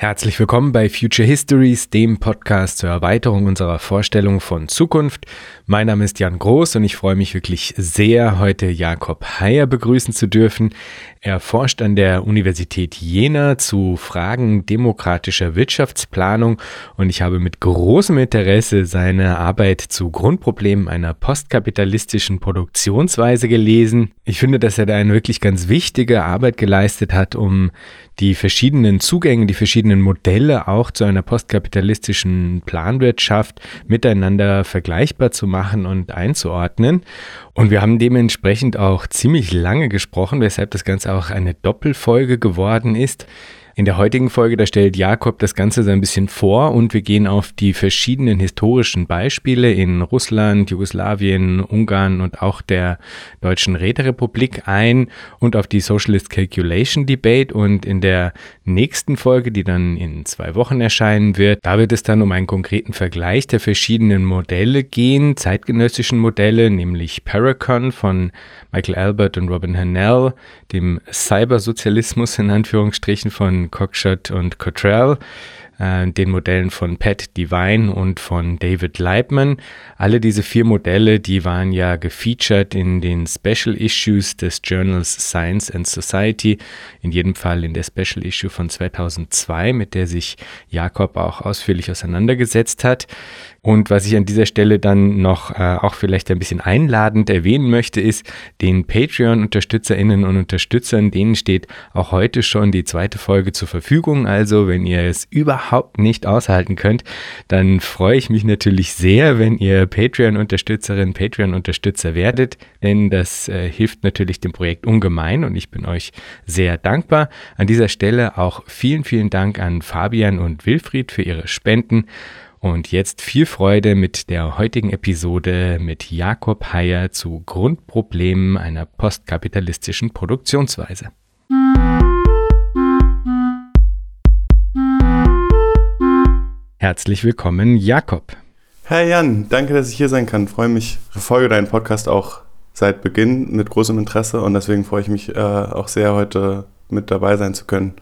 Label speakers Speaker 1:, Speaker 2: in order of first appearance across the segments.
Speaker 1: Herzlich willkommen bei Future Histories, dem Podcast zur Erweiterung unserer Vorstellung von Zukunft. Mein Name ist Jan Groß und ich freue mich wirklich sehr, heute Jakob Heyer begrüßen zu dürfen. Er forscht an der Universität Jena zu Fragen demokratischer Wirtschaftsplanung und ich habe mit großem Interesse seine Arbeit zu Grundproblemen einer postkapitalistischen Produktionsweise gelesen. Ich finde, dass er da eine wirklich ganz wichtige Arbeit geleistet hat, um die verschiedenen Zugänge, die verschiedenen Modelle auch zu einer postkapitalistischen Planwirtschaft miteinander vergleichbar zu machen und einzuordnen. Und wir haben dementsprechend auch ziemlich lange gesprochen, weshalb das Ganze auch eine Doppelfolge geworden ist. In der heutigen Folge, da stellt Jakob das Ganze so ein bisschen vor und wir gehen auf die verschiedenen historischen Beispiele in Russland, Jugoslawien, Ungarn und auch der Deutschen Räterepublik ein und auf die Socialist Calculation Debate. Und in der nächsten Folge, die dann in zwei Wochen erscheinen wird, da wird es dann um einen konkreten Vergleich der verschiedenen Modelle gehen, zeitgenössischen Modelle, nämlich Paracon von Michael Albert und Robin Hannell, dem Cybersozialismus in Anführungsstrichen von Cockshott und Cottrell, äh, den Modellen von Pat Devine und von David Leibman. Alle diese vier Modelle, die waren ja gefeatured in den Special Issues des Journals Science and Society, in jedem Fall in der Special Issue von 2002, mit der sich Jakob auch ausführlich auseinandergesetzt hat. Und was ich an dieser Stelle dann noch äh, auch vielleicht ein bisschen einladend erwähnen möchte, ist, den Patreon-Unterstützerinnen und Unterstützern, denen steht auch heute schon die zweite Folge zur Verfügung. Also wenn ihr es überhaupt nicht aushalten könnt, dann freue ich mich natürlich sehr, wenn ihr Patreon-Unterstützerin, Patreon-Unterstützer werdet, denn das äh, hilft natürlich dem Projekt ungemein und ich bin euch sehr dankbar. An dieser Stelle auch vielen, vielen Dank an Fabian und Wilfried für ihre Spenden. Und jetzt viel Freude mit der heutigen Episode mit Jakob Heyer zu Grundproblemen einer postkapitalistischen Produktionsweise. Herzlich willkommen, Jakob.
Speaker 2: Herr Jan, danke, dass ich hier sein kann. Freue mich, verfolge deinen Podcast auch seit Beginn mit großem Interesse und deswegen freue ich mich äh, auch sehr, heute mit dabei sein zu können.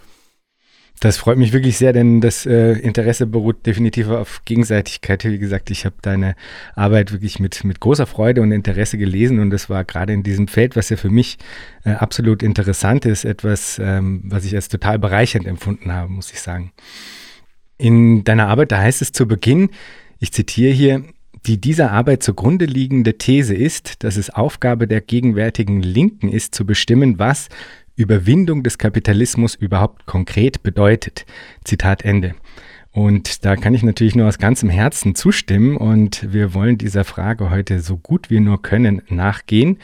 Speaker 1: Das freut mich wirklich sehr, denn das äh, Interesse beruht definitiv auf Gegenseitigkeit. Wie gesagt, ich habe deine Arbeit wirklich mit, mit großer Freude und Interesse gelesen und das war gerade in diesem Feld, was ja für mich äh, absolut interessant ist, etwas, ähm, was ich als total bereichernd empfunden habe, muss ich sagen. In deiner Arbeit, da heißt es zu Beginn, ich zitiere hier, die dieser Arbeit zugrunde liegende These ist, dass es Aufgabe der gegenwärtigen Linken ist, zu bestimmen, was Überwindung des Kapitalismus überhaupt konkret bedeutet. Zitat Ende. Und da kann ich natürlich nur aus ganzem Herzen zustimmen und wir wollen dieser Frage heute so gut wir nur können nachgehen.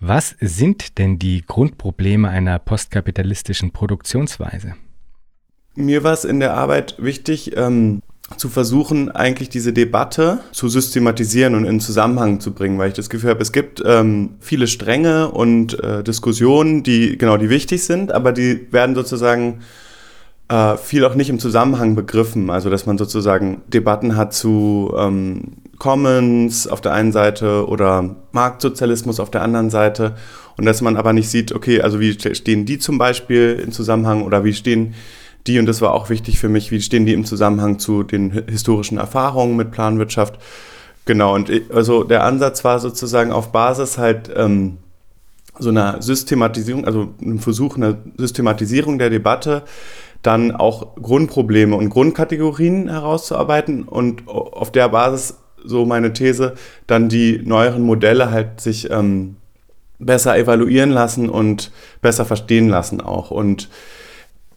Speaker 1: Was sind denn die Grundprobleme einer postkapitalistischen Produktionsweise?
Speaker 2: Mir war es in der Arbeit wichtig, ähm, zu versuchen, eigentlich diese Debatte zu systematisieren und in Zusammenhang zu bringen, weil ich das Gefühl habe, es gibt ähm, viele Stränge und äh, Diskussionen, die genau die wichtig sind, aber die werden sozusagen äh, viel auch nicht im Zusammenhang begriffen. Also dass man sozusagen Debatten hat zu ähm, Commons auf der einen Seite oder Marktsozialismus auf der anderen Seite und dass man aber nicht sieht, okay, also wie stehen die zum Beispiel im Zusammenhang oder wie stehen die, und das war auch wichtig für mich, wie stehen die im Zusammenhang zu den historischen Erfahrungen mit Planwirtschaft. Genau, und also der Ansatz war sozusagen auf Basis halt ähm, so einer Systematisierung, also einem Versuch einer Systematisierung der Debatte, dann auch Grundprobleme und Grundkategorien herauszuarbeiten und auf der Basis, so meine These, dann die neueren Modelle halt sich ähm, besser evaluieren lassen und besser verstehen lassen auch. Und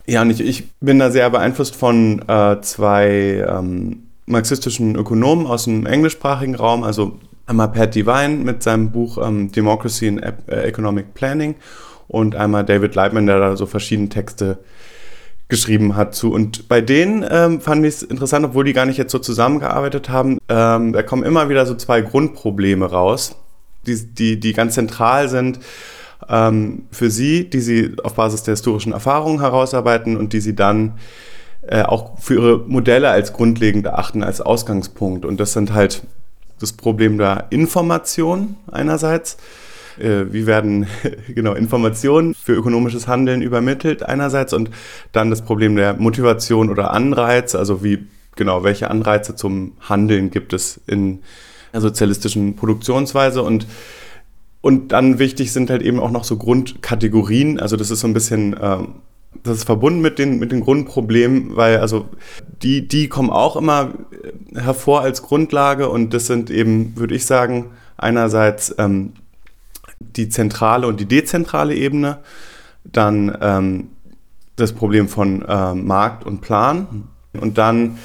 Speaker 2: ja, und ich, ich bin da sehr beeinflusst von äh, zwei ähm, marxistischen Ökonomen aus dem englischsprachigen Raum, also einmal Pat Devine mit seinem Buch ähm, Democracy in e Economic Planning und einmal David Leibman, der da so verschiedene Texte geschrieben hat zu. Und bei denen ähm, fand ich es interessant, obwohl die gar nicht jetzt so zusammengearbeitet haben, ähm, da kommen immer wieder so zwei Grundprobleme raus, die, die, die ganz zentral sind ähm, für sie, die sie auf Basis der historischen Erfahrungen herausarbeiten und die sie dann äh, auch für ihre Modelle als grundlegend erachten, als Ausgangspunkt. Und das sind halt das Problem der Information einerseits, äh, wie werden genau Informationen für ökonomisches Handeln übermittelt einerseits und dann das Problem der Motivation oder Anreiz, also wie genau welche Anreize zum Handeln gibt es in der sozialistischen Produktionsweise und und dann wichtig sind halt eben auch noch so Grundkategorien. Also das ist so ein bisschen, ähm, das ist verbunden mit den, mit den Grundproblemen, weil also die, die kommen auch immer hervor als Grundlage. Und das sind eben, würde ich sagen, einerseits ähm, die zentrale und die dezentrale Ebene, dann ähm, das Problem von äh, Markt und Plan. Und dann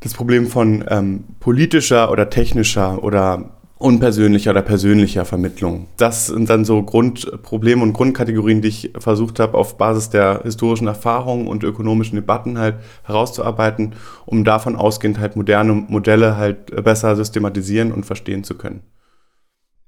Speaker 2: das Problem von ähm, politischer oder technischer oder unpersönlicher oder persönlicher Vermittlung. Das sind dann so Grundprobleme und Grundkategorien, die ich versucht habe, auf Basis der historischen Erfahrungen und ökonomischen Debatten halt herauszuarbeiten, um davon ausgehend halt moderne Modelle halt besser systematisieren und verstehen zu können.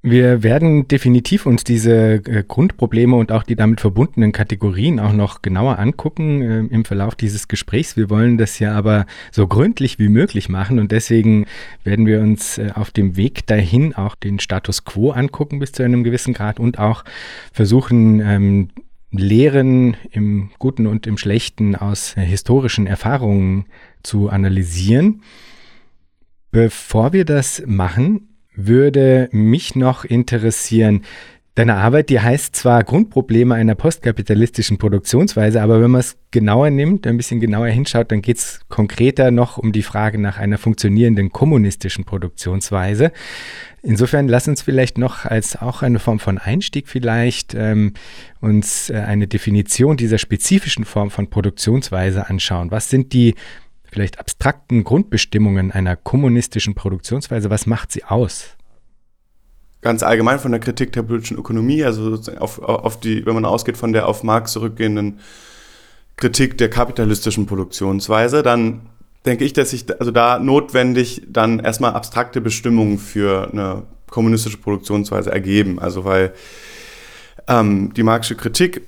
Speaker 1: Wir werden definitiv uns diese äh, Grundprobleme und auch die damit verbundenen Kategorien auch noch genauer angucken äh, im Verlauf dieses Gesprächs. Wir wollen das ja aber so gründlich wie möglich machen und deswegen werden wir uns äh, auf dem Weg dahin auch den Status quo angucken bis zu einem gewissen Grad und auch versuchen, ähm, Lehren im Guten und im Schlechten aus äh, historischen Erfahrungen zu analysieren. Bevor wir das machen, würde mich noch interessieren, Deine Arbeit, die heißt zwar Grundprobleme einer postkapitalistischen Produktionsweise, aber wenn man es genauer nimmt, ein bisschen genauer hinschaut, dann geht es konkreter noch um die Frage nach einer funktionierenden kommunistischen Produktionsweise. Insofern lass uns vielleicht noch als auch eine Form von Einstieg vielleicht ähm, uns äh, eine Definition dieser spezifischen Form von Produktionsweise anschauen. Was sind die vielleicht abstrakten Grundbestimmungen einer kommunistischen Produktionsweise, was macht sie aus?
Speaker 2: Ganz allgemein von der Kritik der politischen Ökonomie, also auf, auf die, wenn man ausgeht von der auf Marx zurückgehenden Kritik der kapitalistischen Produktionsweise, dann denke ich, dass sich also da notwendig dann erstmal abstrakte Bestimmungen für eine kommunistische Produktionsweise ergeben. Also weil ähm, die marxische Kritik,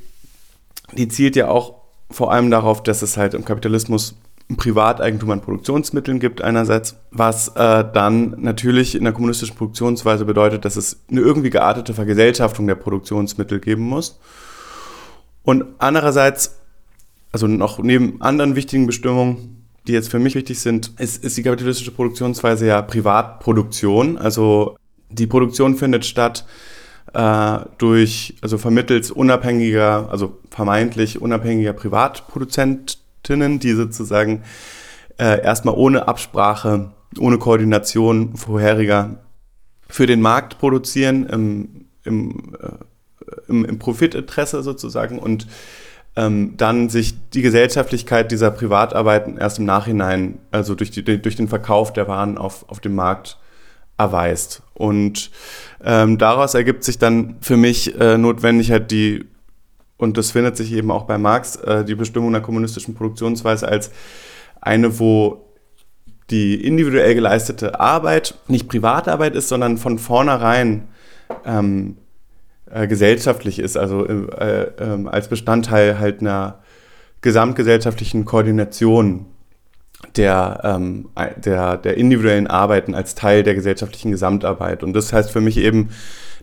Speaker 2: die zielt ja auch vor allem darauf, dass es halt im Kapitalismus Privateigentum an Produktionsmitteln gibt einerseits, was äh, dann natürlich in der kommunistischen Produktionsweise bedeutet, dass es eine irgendwie geartete Vergesellschaftung der Produktionsmittel geben muss. Und andererseits, also noch neben anderen wichtigen Bestimmungen, die jetzt für mich wichtig sind, ist, ist die kapitalistische Produktionsweise ja Privatproduktion. Also die Produktion findet statt äh, durch, also vermittels unabhängiger, also vermeintlich unabhängiger Privatproduzent, Expertinnen, die sozusagen äh, erstmal ohne Absprache, ohne Koordination vorheriger für den Markt produzieren, im, im, äh, im, im Profitinteresse sozusagen und ähm, dann sich die Gesellschaftlichkeit dieser Privatarbeiten erst im Nachhinein, also durch, die, durch den Verkauf der Waren auf, auf dem Markt erweist. Und ähm, daraus ergibt sich dann für mich äh, notwendig halt die und das findet sich eben auch bei Marx, äh, die Bestimmung der kommunistischen Produktionsweise als eine, wo die individuell geleistete Arbeit nicht Privatarbeit ist, sondern von vornherein ähm, äh, gesellschaftlich ist, also äh, äh, als Bestandteil halt einer gesamtgesellschaftlichen Koordination der, ähm, der, der individuellen Arbeiten als Teil der gesellschaftlichen Gesamtarbeit. Und das heißt für mich eben,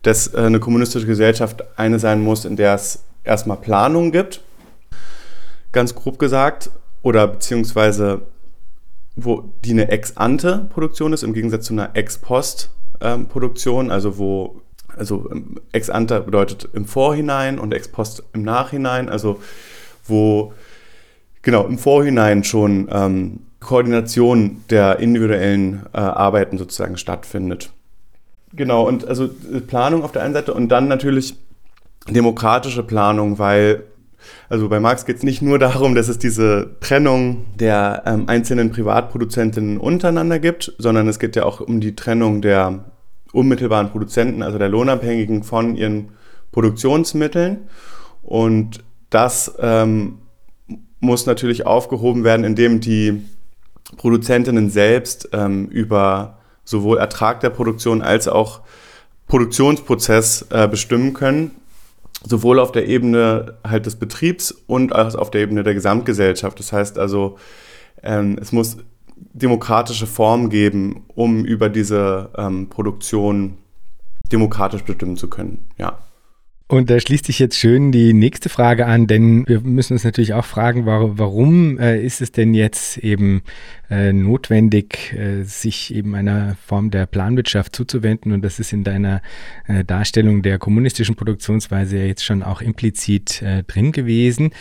Speaker 2: dass äh, eine kommunistische Gesellschaft eine sein muss, in der es erstmal Planung gibt, ganz grob gesagt, oder beziehungsweise wo die eine Ex-ante-Produktion ist, im Gegensatz zu einer Ex-post-Produktion, also wo, also ähm, Ex-ante bedeutet im Vorhinein und Ex-post im Nachhinein, also wo genau im Vorhinein schon ähm, Koordination der individuellen äh, Arbeiten sozusagen stattfindet. Genau, und also äh, Planung auf der einen Seite und dann natürlich demokratische Planung, weil also bei Marx geht es nicht nur darum, dass es diese Trennung der ähm, einzelnen Privatproduzentinnen untereinander gibt, sondern es geht ja auch um die Trennung der unmittelbaren Produzenten, also der Lohnabhängigen von ihren Produktionsmitteln. Und das ähm, muss natürlich aufgehoben werden, indem die Produzentinnen selbst ähm, über sowohl Ertrag der Produktion als auch Produktionsprozess äh, bestimmen können sowohl auf der Ebene halt des Betriebs und als auf der Ebene der Gesamtgesellschaft. Das heißt also, ähm, es muss demokratische Form geben, um über diese ähm, Produktion demokratisch bestimmen zu können. Ja.
Speaker 1: Und da schließt sich jetzt schön die nächste Frage an, denn wir müssen uns natürlich auch fragen, warum, äh, ist es denn jetzt eben äh, notwendig, äh, sich eben einer Form der Planwirtschaft zuzuwenden? Und das ist in deiner Darstellung der kommunistischen Produktionsweise ja jetzt schon auch implizit drin gewesen.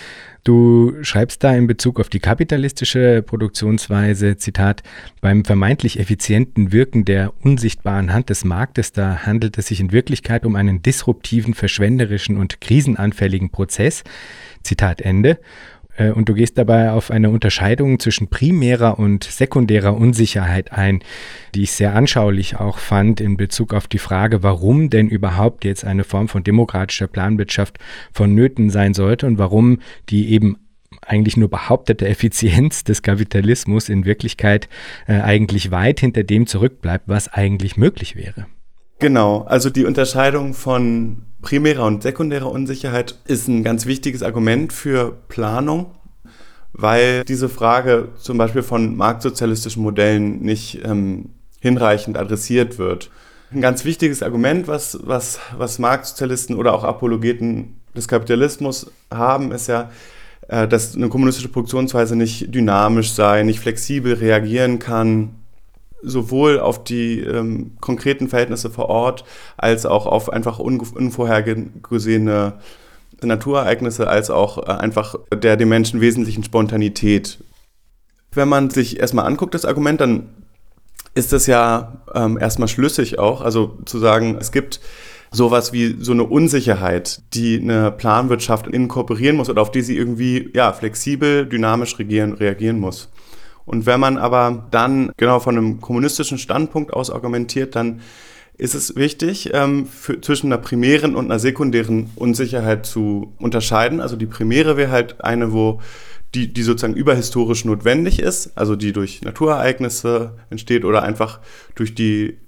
Speaker 1: Du schreibst da in Bezug auf die kapitalistische Produktionsweise, Zitat, beim vermeintlich effizienten Wirken der unsichtbaren Hand des Marktes, da handelt es sich in Wirklichkeit um einen disruptiven, verschwenderischen und krisenanfälligen Prozess. Zitat Ende. Äh, und du gehst dabei auf eine Unterscheidung zwischen primärer und sekundärer Unsicherheit ein, die ich sehr anschaulich auch fand in Bezug auf die Frage, warum denn überhaupt jetzt eine Form von demokratischer Planwirtschaft vonnöten sein sollte und warum die eben eigentlich nur behauptete Effizienz des Kapitalismus in Wirklichkeit äh, eigentlich weit hinter dem zurückbleibt, was eigentlich möglich wäre.
Speaker 2: Genau, also die Unterscheidung von primärer und sekundärer Unsicherheit ist ein ganz wichtiges Argument für Planung, weil diese Frage zum Beispiel von marktsozialistischen Modellen nicht ähm, hinreichend adressiert wird. Ein ganz wichtiges Argument, was, was, was Marktsozialisten oder auch Apologeten des Kapitalismus haben, ist ja, äh, dass eine kommunistische Produktionsweise nicht dynamisch sei, nicht flexibel reagieren kann, sowohl auf die ähm, konkreten Verhältnisse vor Ort als auch auf einfach unvorhergesehene Naturereignisse, als auch äh, einfach der dem Menschen wesentlichen Spontanität. Wenn man sich erstmal anguckt, das Argument, dann ist das ja ähm, erstmal schlüssig auch. Also zu sagen, es gibt sowas wie so eine Unsicherheit, die eine Planwirtschaft inkorporieren muss oder auf die sie irgendwie ja, flexibel, dynamisch regieren, reagieren muss. Und wenn man aber dann genau von einem kommunistischen Standpunkt aus argumentiert, dann ist es wichtig, ähm, für, zwischen einer primären und einer sekundären Unsicherheit zu unterscheiden. Also die primäre wäre halt eine, wo die, die sozusagen überhistorisch notwendig ist, also die durch Naturereignisse entsteht oder einfach durch die,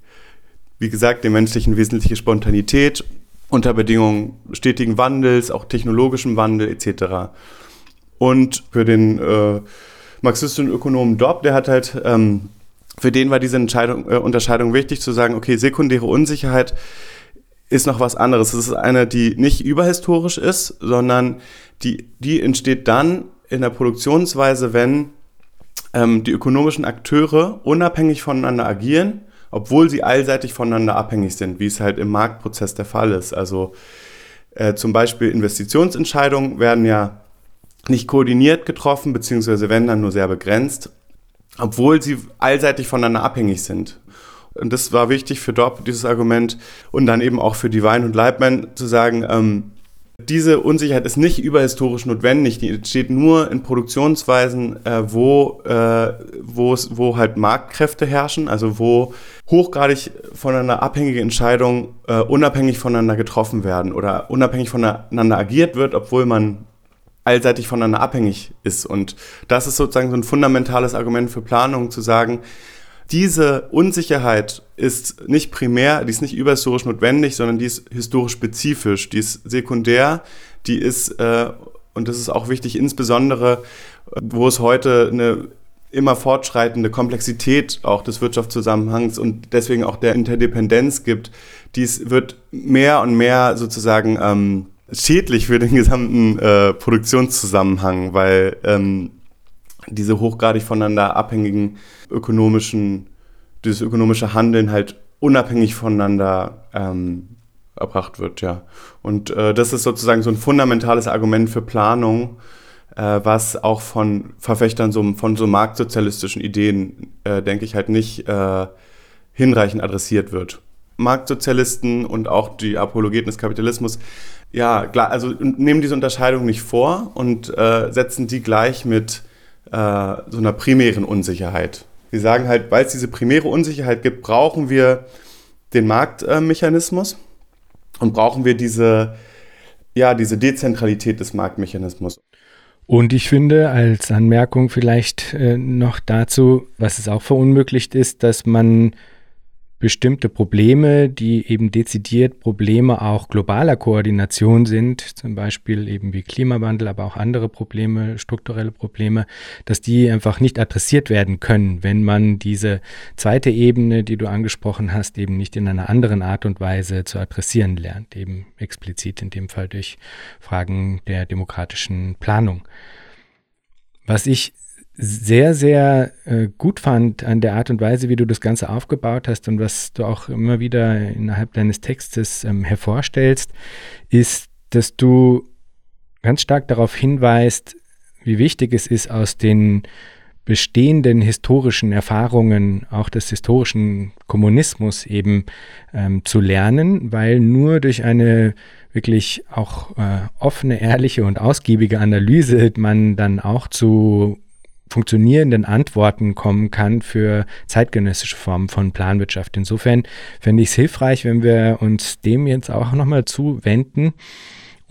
Speaker 2: wie gesagt, dem menschlichen wesentliche Spontanität unter Bedingungen stetigen Wandels, auch technologischem Wandel etc. Und für den äh, marxistischen Ökonomen Dobb, der hat halt, ähm, für den war diese Entscheidung, äh, Unterscheidung wichtig, zu sagen, okay, sekundäre Unsicherheit ist noch was anderes. Es ist eine, die nicht überhistorisch ist, sondern die, die entsteht dann in der Produktionsweise, wenn ähm, die ökonomischen Akteure unabhängig voneinander agieren, obwohl sie allseitig voneinander abhängig sind, wie es halt im Marktprozess der Fall ist. Also äh, zum Beispiel Investitionsentscheidungen werden ja nicht koordiniert getroffen, beziehungsweise wenn dann nur sehr begrenzt, obwohl sie allseitig voneinander abhängig sind. Und das war wichtig für Dobb, dieses Argument, und dann eben auch für Divine und Leibman zu sagen, ähm, diese Unsicherheit ist nicht überhistorisch notwendig, die entsteht nur in Produktionsweisen, äh, wo, äh, wo halt Marktkräfte herrschen, also wo hochgradig voneinander abhängige Entscheidungen äh, unabhängig voneinander getroffen werden oder unabhängig voneinander agiert wird, obwohl man allseitig voneinander abhängig ist. Und das ist sozusagen so ein fundamentales Argument für Planung, zu sagen, diese Unsicherheit ist nicht primär, die ist nicht überhistorisch notwendig, sondern die ist historisch spezifisch, die ist sekundär, die ist, äh, und das ist auch wichtig, insbesondere, wo es heute eine immer fortschreitende Komplexität auch des Wirtschaftszusammenhangs und deswegen auch der Interdependenz gibt, dies wird mehr und mehr sozusagen ähm, schädlich für den gesamten äh, Produktionszusammenhang, weil ähm, diese hochgradig voneinander abhängigen ökonomischen, dieses ökonomische Handeln halt unabhängig voneinander ähm, erbracht wird, ja. Und äh, das ist sozusagen so ein fundamentales Argument für Planung, äh, was auch von Verfechtern so, von so marktsozialistischen Ideen, äh, denke ich, halt nicht äh, hinreichend adressiert wird. Marktsozialisten und auch die Apologeten des Kapitalismus ja, klar, also nehmen diese Unterscheidung nicht vor und äh, setzen die gleich mit äh, so einer primären Unsicherheit. Sie sagen halt, weil es diese primäre Unsicherheit gibt, brauchen wir den Marktmechanismus äh, und brauchen wir diese, ja, diese Dezentralität des Marktmechanismus.
Speaker 1: Und ich finde, als Anmerkung vielleicht äh, noch dazu, was es auch verunmöglicht ist, dass man bestimmte Probleme, die eben dezidiert Probleme auch globaler Koordination sind, zum Beispiel eben wie Klimawandel, aber auch andere Probleme, strukturelle Probleme, dass die einfach nicht adressiert werden können, wenn man diese zweite Ebene, die du angesprochen hast, eben nicht in einer anderen Art und Weise zu adressieren lernt, eben explizit in dem Fall durch Fragen der demokratischen Planung. Was ich sehr, sehr äh, gut fand an der Art und Weise, wie du das Ganze aufgebaut hast und was du auch immer wieder innerhalb deines Textes ähm, hervorstellst, ist, dass du ganz stark darauf hinweist, wie wichtig es ist, aus den bestehenden historischen Erfahrungen, auch des historischen Kommunismus eben ähm, zu lernen, weil nur durch eine wirklich auch äh, offene, ehrliche und ausgiebige Analyse man dann auch zu funktionierenden Antworten kommen kann für zeitgenössische Formen von Planwirtschaft. Insofern fände ich es hilfreich, wenn wir uns dem jetzt auch nochmal zuwenden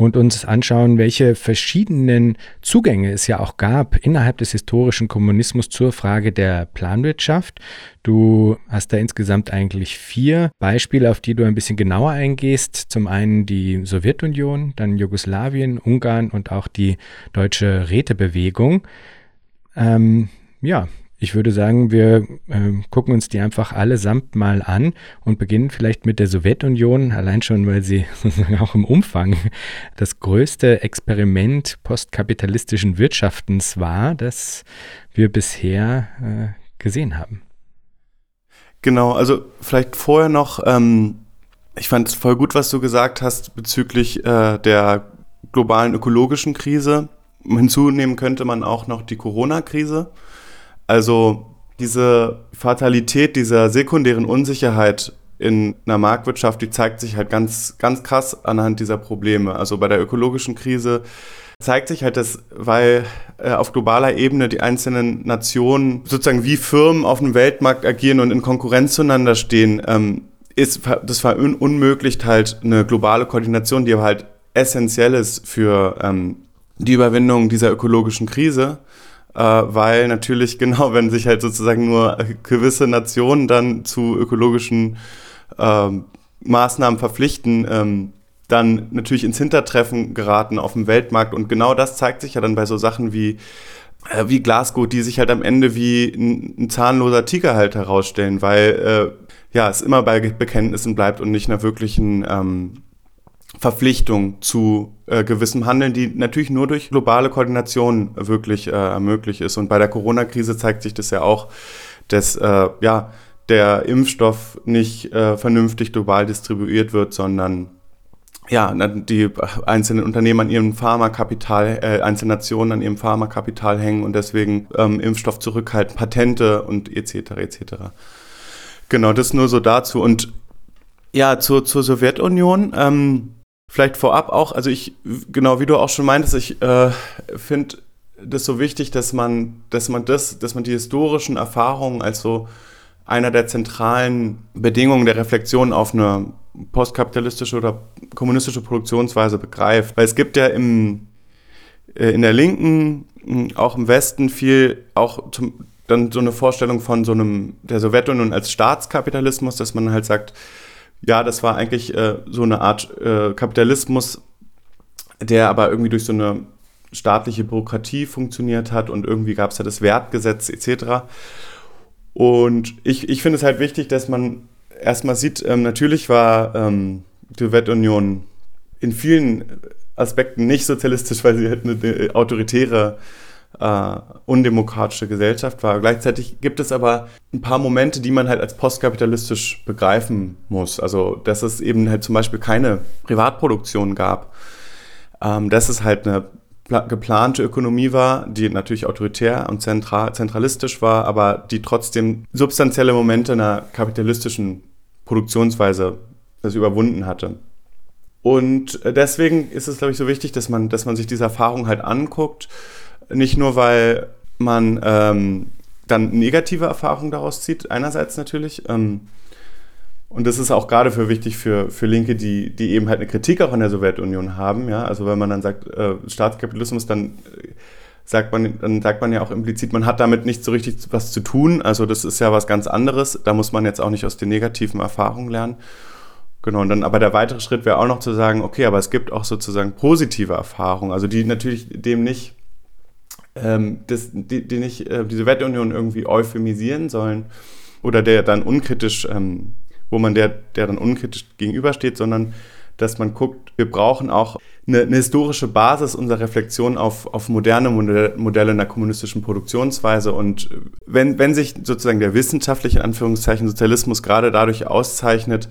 Speaker 1: und uns anschauen, welche verschiedenen Zugänge es ja auch gab innerhalb des historischen Kommunismus zur Frage der Planwirtschaft. Du hast da insgesamt eigentlich vier Beispiele, auf die du ein bisschen genauer eingehst. Zum einen die Sowjetunion, dann Jugoslawien, Ungarn und auch die deutsche Rätebewegung. Ähm, ja, ich würde sagen, wir äh, gucken uns die einfach allesamt mal an und beginnen vielleicht mit der Sowjetunion, allein schon, weil sie auch im Umfang das größte Experiment postkapitalistischen Wirtschaftens war, das wir bisher äh, gesehen haben.
Speaker 2: Genau, also vielleicht vorher noch, ähm, ich fand es voll gut, was du gesagt hast bezüglich äh, der globalen ökologischen Krise Hinzunehmen könnte man auch noch die Corona-Krise. Also diese Fatalität dieser sekundären Unsicherheit in einer Marktwirtschaft, die zeigt sich halt ganz, ganz krass anhand dieser Probleme. Also bei der ökologischen Krise zeigt sich halt, dass, weil äh, auf globaler Ebene die einzelnen Nationen sozusagen wie Firmen auf dem Weltmarkt agieren und in Konkurrenz zueinander stehen, ähm, ist, das unmöglich halt eine globale Koordination, die aber halt essentiell ist für ähm, die Überwindung dieser ökologischen Krise, äh, weil natürlich genau, wenn sich halt sozusagen nur gewisse Nationen dann zu ökologischen äh, Maßnahmen verpflichten, ähm, dann natürlich ins Hintertreffen geraten auf dem Weltmarkt. Und genau das zeigt sich ja dann bei so Sachen wie, äh, wie Glasgow, die sich halt am Ende wie ein, ein zahnloser Tiger halt herausstellen, weil äh, ja, es immer bei Bekenntnissen bleibt und nicht einer wirklichen ähm, Verpflichtung zu äh, gewissem Handeln, die natürlich nur durch globale Koordination wirklich äh, möglich ist. Und bei der Corona-Krise zeigt sich das ja auch, dass äh, ja, der Impfstoff nicht äh, vernünftig global distribuiert wird, sondern ja, die einzelnen Unternehmen an ihrem Pharmakapital, äh, einzelne Nationen an ihrem Pharmakapital hängen und deswegen ähm, Impfstoff zurückhalten, Patente und etc. etc. Genau, das nur so dazu. Und ja, zur, zur Sowjetunion. Ähm, Vielleicht vorab auch, also ich, genau wie du auch schon meintest, ich äh, finde das so wichtig, dass man, dass man das, dass man die historischen Erfahrungen als so einer der zentralen Bedingungen der Reflexion auf eine postkapitalistische oder kommunistische Produktionsweise begreift. Weil es gibt ja im, äh, in der Linken, auch im Westen viel, auch zum, dann so eine Vorstellung von so einem, der Sowjetunion als Staatskapitalismus, dass man halt sagt, ja, das war eigentlich äh, so eine Art äh, Kapitalismus, der aber irgendwie durch so eine staatliche Bürokratie funktioniert hat und irgendwie gab es ja das Wertgesetz etc. Und ich, ich finde es halt wichtig, dass man erstmal sieht, ähm, natürlich war ähm, die Sowjetunion in vielen Aspekten nicht sozialistisch, weil sie halt eine, eine autoritäre äh, undemokratische Gesellschaft war. Gleichzeitig gibt es aber ein paar Momente, die man halt als postkapitalistisch begreifen muss. Also, dass es eben halt zum Beispiel keine Privatproduktion gab, ähm, dass es halt eine geplante Ökonomie war, die natürlich autoritär und zentral, zentralistisch war, aber die trotzdem substanzielle Momente einer kapitalistischen Produktionsweise das überwunden hatte. Und deswegen ist es, glaube ich, so wichtig, dass man, dass man sich diese Erfahrung halt anguckt nicht nur, weil man ähm, dann negative Erfahrungen daraus zieht, einerseits natürlich. Ähm, und das ist auch gerade für wichtig für, für Linke, die, die eben halt eine Kritik auch an der Sowjetunion haben. Ja? Also wenn man dann sagt, äh, Staatskapitalismus, dann äh, sagt man, dann sagt man ja auch implizit, man hat damit nicht so richtig was zu tun. Also das ist ja was ganz anderes. Da muss man jetzt auch nicht aus den negativen Erfahrungen lernen. Genau, und dann aber der weitere Schritt wäre auch noch zu sagen, okay, aber es gibt auch sozusagen positive Erfahrungen, also die natürlich dem nicht, ähm, das, die, die nicht äh, die Sowjetunion irgendwie euphemisieren sollen oder der dann unkritisch, ähm, wo man der, der dann unkritisch gegenübersteht, sondern dass man guckt, wir brauchen auch eine, eine historische Basis unserer Reflexion auf, auf moderne Modelle in der kommunistischen Produktionsweise. Und wenn, wenn sich sozusagen der wissenschaftliche Anführungszeichen Sozialismus gerade dadurch auszeichnet,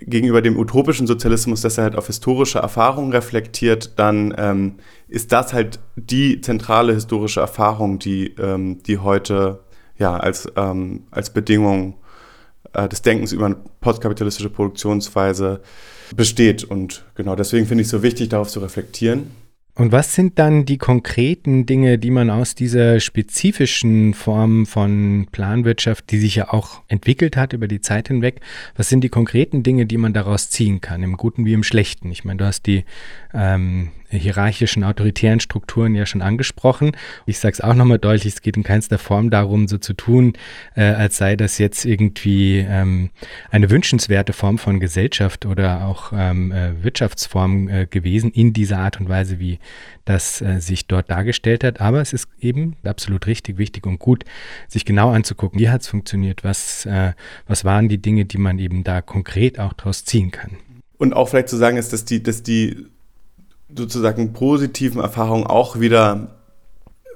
Speaker 2: gegenüber dem utopischen Sozialismus, dass er halt auf historische Erfahrungen reflektiert, dann ähm, ist das halt die zentrale historische Erfahrung, die, ähm, die heute ja, als, ähm, als Bedingung äh, des Denkens über eine postkapitalistische Produktionsweise besteht. Und genau deswegen finde ich es so wichtig, darauf zu reflektieren.
Speaker 1: Und was sind dann die konkreten Dinge, die man aus dieser spezifischen Form von Planwirtschaft, die sich ja auch entwickelt hat über die Zeit hinweg, was sind die konkreten Dinge, die man daraus ziehen kann, im Guten wie im Schlechten? Ich meine, du hast die ähm, hierarchischen, autoritären Strukturen ja schon angesprochen. Ich sage es auch nochmal deutlich, es geht in keinster Form darum, so zu tun, äh, als sei das jetzt irgendwie ähm, eine wünschenswerte Form von Gesellschaft oder auch ähm, äh, Wirtschaftsform äh, gewesen in dieser Art und Weise, wie das äh, sich dort dargestellt hat. Aber es ist eben absolut richtig, wichtig und gut, sich genau anzugucken, wie hat es funktioniert, was, äh, was waren die Dinge, die man eben da konkret auch daraus ziehen kann.
Speaker 2: Und auch vielleicht zu sagen ist, dass die, dass die sozusagen positiven Erfahrungen auch wieder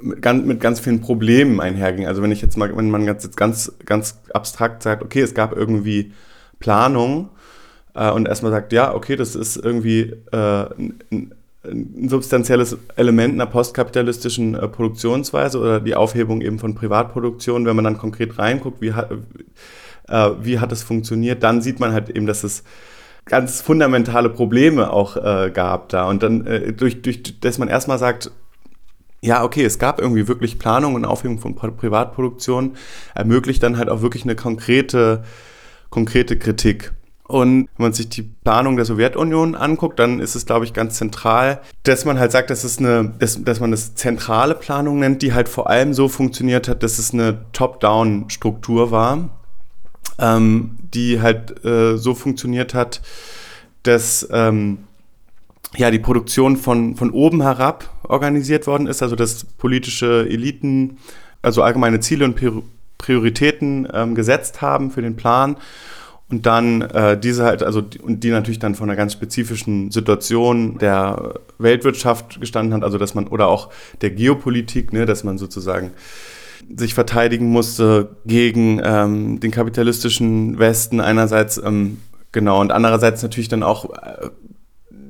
Speaker 2: mit ganz, mit ganz vielen Problemen einherging. Also wenn ich jetzt mal, wenn man jetzt ganz, ganz abstrakt sagt, okay, es gab irgendwie Planung äh, und erstmal sagt, ja, okay, das ist irgendwie äh, ein, ein substanzielles Element einer postkapitalistischen äh, Produktionsweise oder die Aufhebung eben von Privatproduktion, wenn man dann konkret reinguckt, wie hat, äh, wie hat es funktioniert, dann sieht man halt eben, dass es ganz fundamentale Probleme auch äh, gab da. Und dann, äh, durch, durch, dass man erstmal sagt, ja, okay, es gab irgendwie wirklich Planung und Aufhebung von Privatproduktion, ermöglicht dann halt auch wirklich eine konkrete, konkrete Kritik. Und wenn man sich die Planung der Sowjetunion anguckt, dann ist es, glaube ich, ganz zentral, dass man halt sagt, dass es eine, dass, dass man das zentrale Planung nennt, die halt vor allem so funktioniert hat, dass es eine Top-Down-Struktur war ähm, die halt äh, so funktioniert hat, dass ähm, ja, die Produktion von, von oben herab organisiert worden ist, also dass politische Eliten, also allgemeine Ziele und Prioritäten ähm, gesetzt haben für den Plan und dann äh, diese halt, also die, und die natürlich dann von einer ganz spezifischen Situation der Weltwirtschaft gestanden hat, also dass man, oder auch der Geopolitik, ne, dass man sozusagen sich verteidigen musste gegen ähm, den kapitalistischen Westen einerseits, ähm, genau, und andererseits natürlich dann auch äh,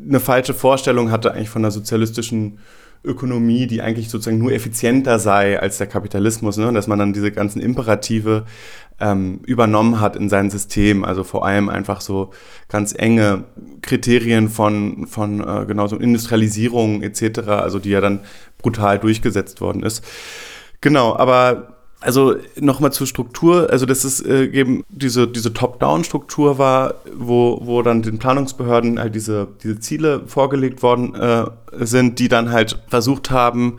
Speaker 2: eine falsche Vorstellung hatte eigentlich von der sozialistischen Ökonomie, die eigentlich sozusagen nur effizienter sei als der Kapitalismus, ne? dass man dann diese ganzen Imperative ähm, übernommen hat in sein System, also vor allem einfach so ganz enge Kriterien von, von äh, genau so Industrialisierung etc., also die ja dann brutal durchgesetzt worden ist. Genau, aber also nochmal zur Struktur, also das ist äh, eben diese, diese Top-Down-Struktur war, wo, wo dann den Planungsbehörden halt diese, diese Ziele vorgelegt worden äh, sind, die dann halt versucht haben,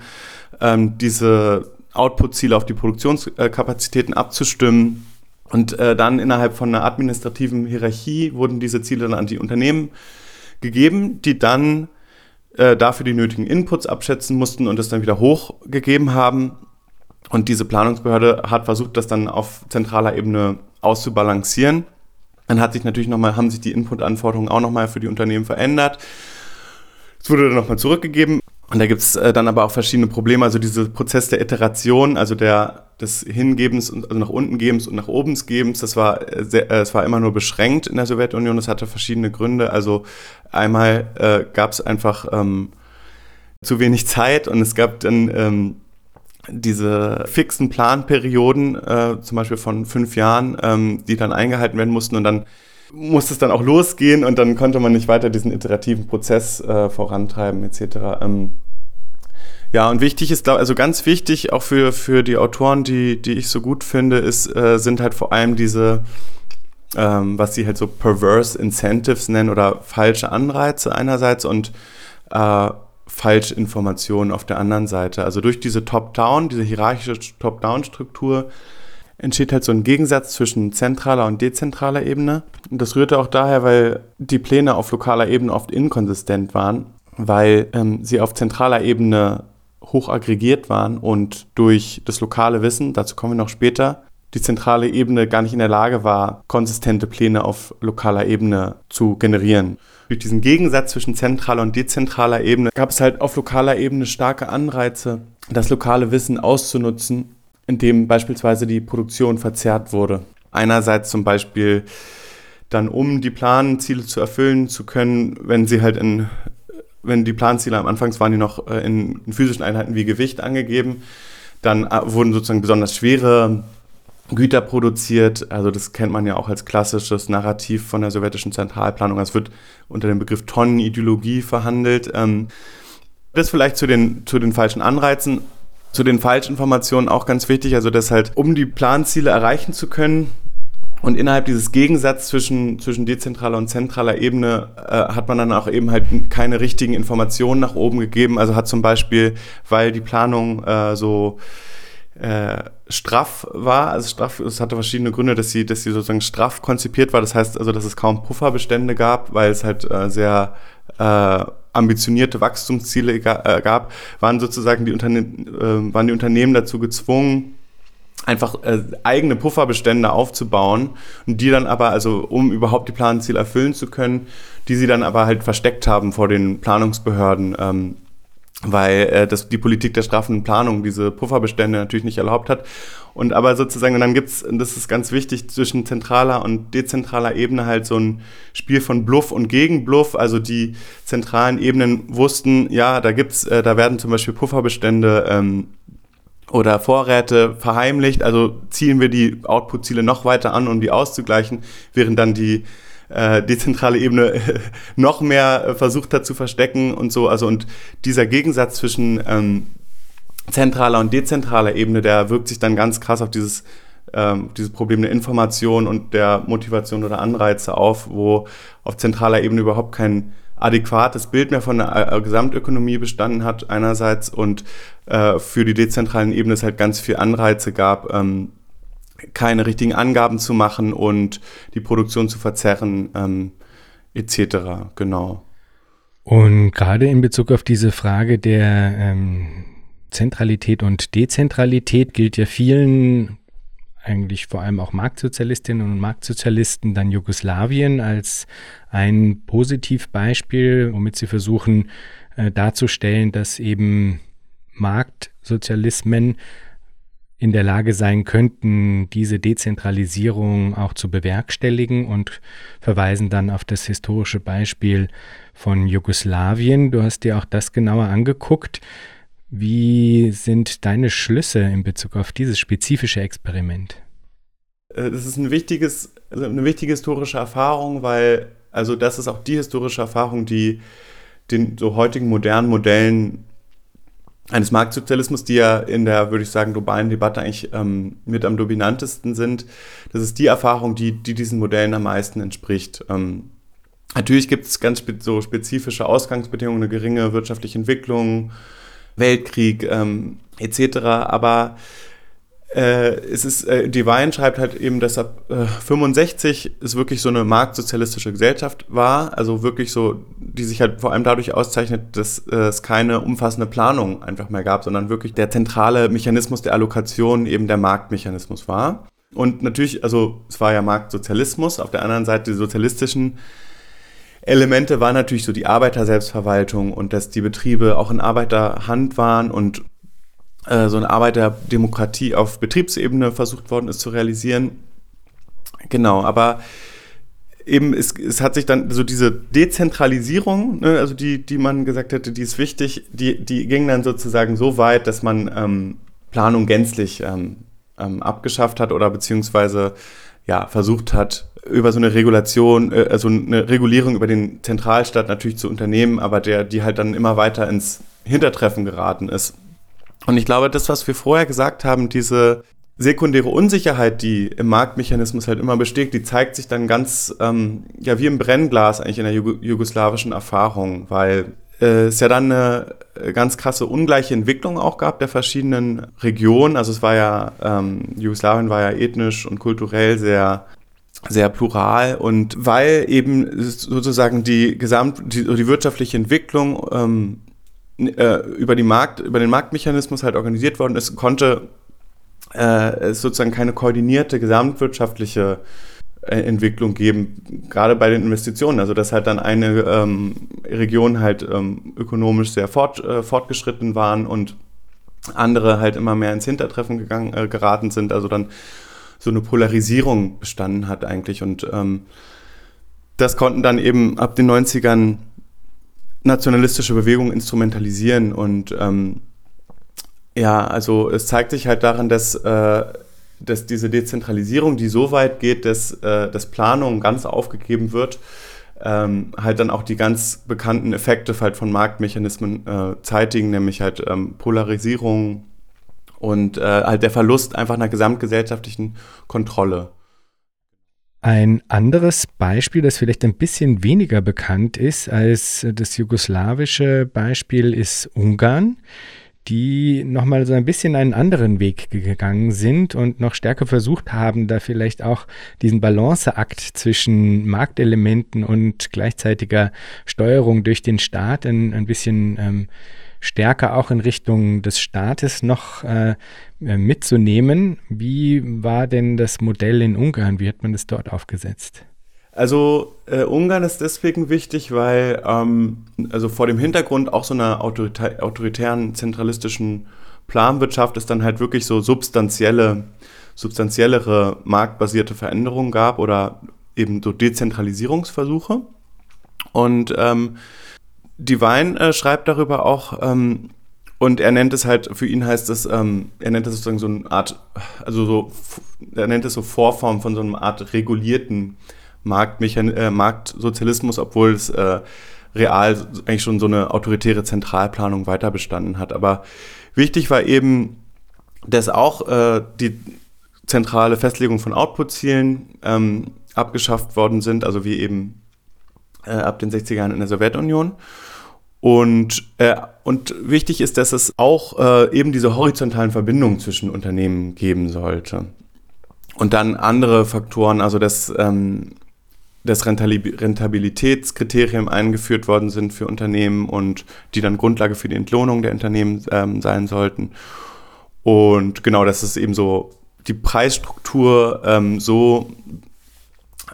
Speaker 2: ähm, diese Output-Ziele auf die Produktionskapazitäten abzustimmen. Und äh, dann innerhalb von einer administrativen Hierarchie wurden diese Ziele dann an die Unternehmen gegeben, die dann äh, dafür die nötigen Inputs abschätzen mussten und das dann wieder hochgegeben haben und diese Planungsbehörde hat versucht, das dann auf zentraler Ebene auszubalancieren. Dann hat sich natürlich nochmal, haben sich die Input-Anforderungen auch nochmal für die Unternehmen verändert. Es wurde dann nochmal zurückgegeben. Und da gibt es äh, dann aber auch verschiedene Probleme. Also dieser Prozess der Iteration, also der des Hingebens und also nach unten gebens und nach oben gebens, das war äh, sehr, äh, es war immer nur beschränkt in der Sowjetunion. Das hatte verschiedene Gründe. Also einmal äh, gab es einfach ähm, zu wenig Zeit und es gab dann ähm, diese fixen Planperioden, äh, zum Beispiel von fünf Jahren, ähm, die dann eingehalten werden mussten und dann musste es dann auch losgehen und dann konnte man nicht weiter diesen iterativen Prozess äh, vorantreiben etc. Ähm, ja, und wichtig ist, also ganz wichtig auch für, für die Autoren, die, die ich so gut finde, ist, äh, sind halt vor allem diese, ähm, was sie halt so perverse incentives nennen oder falsche Anreize einerseits und äh, Falschinformationen auf der anderen Seite. Also durch diese Top-Down, diese hierarchische Top-Down-Struktur entsteht halt so ein Gegensatz zwischen zentraler und dezentraler Ebene. Und das rührte auch daher, weil die Pläne auf lokaler Ebene oft inkonsistent waren, weil ähm, sie auf zentraler Ebene hoch aggregiert waren und durch das lokale Wissen, dazu kommen wir noch später, die zentrale Ebene gar nicht in der Lage war, konsistente Pläne auf lokaler Ebene zu generieren. Durch diesen Gegensatz zwischen zentraler und dezentraler Ebene gab es halt auf lokaler Ebene starke Anreize, das lokale Wissen auszunutzen, indem beispielsweise die Produktion verzerrt wurde. Einerseits zum Beispiel dann, um die Planziele zu erfüllen zu können, wenn sie halt in, wenn die Planziele am Anfang waren die noch äh, in, physischen Einheiten wie Gewicht angegeben, dann äh, wurden sozusagen besonders schwere Güter produziert. Also das kennt man ja auch als klassisches Narrativ von der sowjetischen Zentralplanung. Es wird unter dem Begriff Tonnenideologie verhandelt. Ähm, das vielleicht zu den, zu den falschen Anreizen, zu den Falschinformationen auch ganz wichtig. Also dass halt, um die Planziele erreichen zu können, und innerhalb dieses Gegensatzes zwischen, zwischen dezentraler und zentraler Ebene äh, hat man dann auch eben halt keine richtigen Informationen nach oben gegeben. Also hat zum Beispiel, weil die Planung äh, so äh, straff war. Also straff, es hatte verschiedene Gründe, dass sie, dass sie sozusagen straff konzipiert war. Das heißt also, dass es kaum Pufferbestände gab, weil es halt äh, sehr äh, ambitionierte Wachstumsziele äh, gab, waren sozusagen die, Unterne äh, waren die Unternehmen dazu gezwungen, einfach äh, eigene Pufferbestände aufzubauen und die dann aber, also um überhaupt die Planziele erfüllen zu können, die sie dann aber halt versteckt haben vor den Planungsbehörden. Ähm, weil äh, das die Politik der straffen Planung diese Pufferbestände natürlich nicht erlaubt hat. Und aber sozusagen, und dann gibt's, und das ist ganz wichtig, zwischen zentraler und dezentraler Ebene halt so ein Spiel von Bluff und Gegenbluff. Also die zentralen Ebenen wussten, ja, da gibt's, äh, da werden zum Beispiel Pufferbestände ähm, oder Vorräte verheimlicht, also ziehen wir die Output-Ziele noch weiter an, um die auszugleichen, während dann die äh, dezentrale Ebene äh, noch mehr äh, versucht hat zu verstecken und so. Also und dieser Gegensatz zwischen ähm, zentraler und dezentraler Ebene, der wirkt sich dann ganz krass auf dieses ähm, dieses Problem der Information und der Motivation oder Anreize auf, wo auf zentraler Ebene überhaupt kein adäquates Bild mehr von der Gesamtökonomie bestanden hat einerseits und äh, für die dezentralen Ebene es halt ganz viel Anreize gab, ähm, keine richtigen Angaben zu machen und die Produktion zu verzerren, ähm, etc. Genau.
Speaker 1: Und gerade in Bezug auf diese Frage der ähm, Zentralität und Dezentralität gilt ja vielen, eigentlich vor allem auch Marktsozialistinnen und Marktsozialisten, dann Jugoslawien als ein Positivbeispiel, womit sie versuchen äh, darzustellen, dass eben Marktsozialismen in der Lage sein könnten, diese Dezentralisierung auch zu bewerkstelligen und verweisen dann auf das historische Beispiel von Jugoslawien. Du hast dir auch das genauer angeguckt. Wie sind deine Schlüsse in Bezug auf dieses spezifische Experiment?
Speaker 2: Äh, das ist ein wichtiges, also eine wichtige historische Erfahrung, weil also das ist auch die historische Erfahrung, die den so heutigen modernen Modellen eines Marktsozialismus, die ja in der, würde ich sagen, globalen Debatte eigentlich ähm, mit am dominantesten sind. Das ist die Erfahrung, die, die diesen Modellen am meisten entspricht. Ähm, natürlich gibt es ganz spe so spezifische Ausgangsbedingungen, eine geringe wirtschaftliche Entwicklung, Weltkrieg ähm, etc., aber äh, es ist, äh, Divine schreibt halt eben, dass ab äh, 65 es wirklich so eine marktsozialistische Gesellschaft war, also wirklich so, die sich halt vor allem dadurch auszeichnet, dass äh, es keine umfassende Planung einfach mehr gab, sondern wirklich der zentrale Mechanismus der Allokation eben der Marktmechanismus war. Und natürlich, also es war ja Marktsozialismus, auf der anderen Seite die sozialistischen Elemente waren natürlich so die Arbeiterselbstverwaltung und dass die Betriebe auch in Arbeiterhand waren und so eine Arbeiterdemokratie auf Betriebsebene versucht worden ist zu realisieren. Genau, aber eben es, es hat sich dann so diese Dezentralisierung, ne, also die, die man gesagt hätte, die ist wichtig, die, die ging dann sozusagen so weit, dass man ähm, Planung gänzlich ähm, ähm, abgeschafft hat oder beziehungsweise ja, versucht hat, über so eine Regulation, äh, also eine Regulierung über den Zentralstaat natürlich zu unternehmen, aber der, die halt dann immer weiter ins Hintertreffen geraten ist. Und ich glaube, das, was wir vorher gesagt haben, diese sekundäre Unsicherheit, die im Marktmechanismus halt immer besteht, die zeigt sich dann ganz, ähm, ja, wie im Brennglas eigentlich in der Jugos jugoslawischen Erfahrung, weil äh, es ja dann eine ganz krasse ungleiche Entwicklung auch gab der verschiedenen Regionen. Also es war ja, ähm, Jugoslawien war ja ethnisch und kulturell sehr sehr plural und weil eben sozusagen die gesamt die, die wirtschaftliche Entwicklung ähm, äh, über die Markt über den Marktmechanismus halt organisiert worden ist, konnte äh, es sozusagen keine koordinierte gesamtwirtschaftliche äh, Entwicklung geben, gerade bei den Investitionen. Also dass halt dann eine ähm, Region halt ähm, ökonomisch sehr fort, äh, fortgeschritten waren und andere halt immer mehr ins Hintertreffen gegangen, äh, geraten sind. Also dann so eine Polarisierung bestanden hat eigentlich. Und ähm, das konnten dann eben ab den 90ern nationalistische Bewegungen instrumentalisieren. Und ähm, ja, also es zeigt sich halt daran, dass, äh, dass diese Dezentralisierung, die so weit geht, dass, äh, dass Planung ganz aufgegeben wird, ähm, halt dann auch die ganz bekannten Effekte halt von Marktmechanismen äh, zeitigen, nämlich halt ähm, Polarisierung, und äh, halt der Verlust einfach einer gesamtgesellschaftlichen Kontrolle.
Speaker 1: Ein anderes Beispiel, das vielleicht ein bisschen weniger bekannt ist als das jugoslawische Beispiel, ist Ungarn, die nochmal so ein bisschen einen anderen Weg gegangen sind und noch stärker versucht haben, da vielleicht auch diesen Balanceakt zwischen Marktelementen und gleichzeitiger Steuerung durch den Staat ein, ein bisschen ähm, stärker auch in Richtung des Staates noch äh, mitzunehmen. Wie war denn das Modell in Ungarn? Wie hat man das dort aufgesetzt?
Speaker 2: Also äh, Ungarn ist deswegen wichtig, weil ähm, also vor dem Hintergrund auch so einer autoritä autoritären, zentralistischen Planwirtschaft es dann halt wirklich so substanzielle, substanziellere marktbasierte Veränderungen gab oder eben so Dezentralisierungsversuche. Und ähm, Divine äh, schreibt darüber auch, ähm, und er nennt es halt, für ihn heißt es, ähm, er nennt es sozusagen so eine Art, also so, er nennt es so Vorform von so einer Art regulierten äh, Marktsozialismus, obwohl es äh, real eigentlich schon so eine autoritäre Zentralplanung weiter bestanden hat. Aber wichtig war eben, dass auch äh, die zentrale Festlegung von Output-Zielen ähm, abgeschafft worden sind, also wie eben äh, ab den 60er Jahren in der Sowjetunion. Und, äh, und wichtig ist, dass es auch äh, eben diese horizontalen Verbindungen zwischen Unternehmen geben sollte. Und dann andere Faktoren, also dass ähm, das Rentabilitätskriterium eingeführt worden sind für Unternehmen und die dann Grundlage für die Entlohnung der Unternehmen ähm, sein sollten. Und genau, dass es eben so die Preisstruktur ähm, so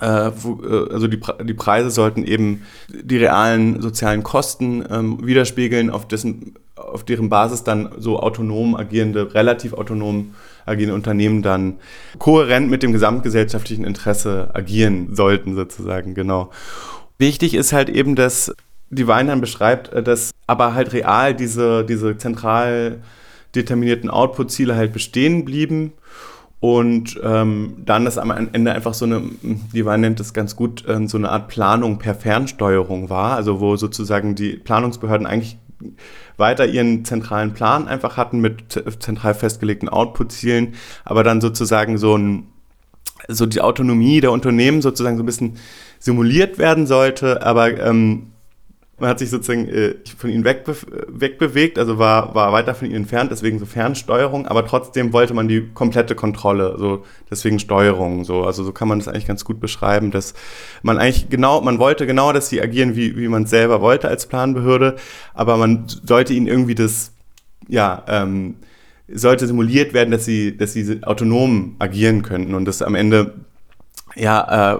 Speaker 2: also die, die Preise sollten eben die realen sozialen Kosten ähm, widerspiegeln, auf, dessen, auf deren Basis dann so autonom agierende, relativ autonom agierende Unternehmen dann kohärent mit dem gesamtgesellschaftlichen Interesse agieren sollten, sozusagen, genau. Wichtig ist halt eben, dass die Weinern beschreibt, äh, dass aber halt real diese, diese zentral determinierten Output-Ziele halt bestehen blieben und ähm, dann ist am Ende einfach so eine, die Wein nennt es ganz gut, äh, so eine Art Planung per Fernsteuerung war, also wo sozusagen die Planungsbehörden eigentlich weiter ihren zentralen Plan einfach hatten mit zentral festgelegten Output-Zielen, aber dann sozusagen so ein so die Autonomie der Unternehmen sozusagen so ein bisschen simuliert werden sollte, aber ähm, man hat sich sozusagen äh, von ihnen wegbe wegbewegt, also war, war weiter von ihnen entfernt, deswegen so Fernsteuerung, aber trotzdem wollte man die komplette Kontrolle, so deswegen Steuerung, so, also so kann man das eigentlich ganz gut beschreiben, dass man eigentlich genau, man wollte genau, dass sie agieren, wie, wie man selber wollte als Planbehörde, aber man sollte ihnen irgendwie das, ja, ähm, sollte simuliert werden, dass sie, dass sie autonom agieren könnten und das am Ende ja, äh,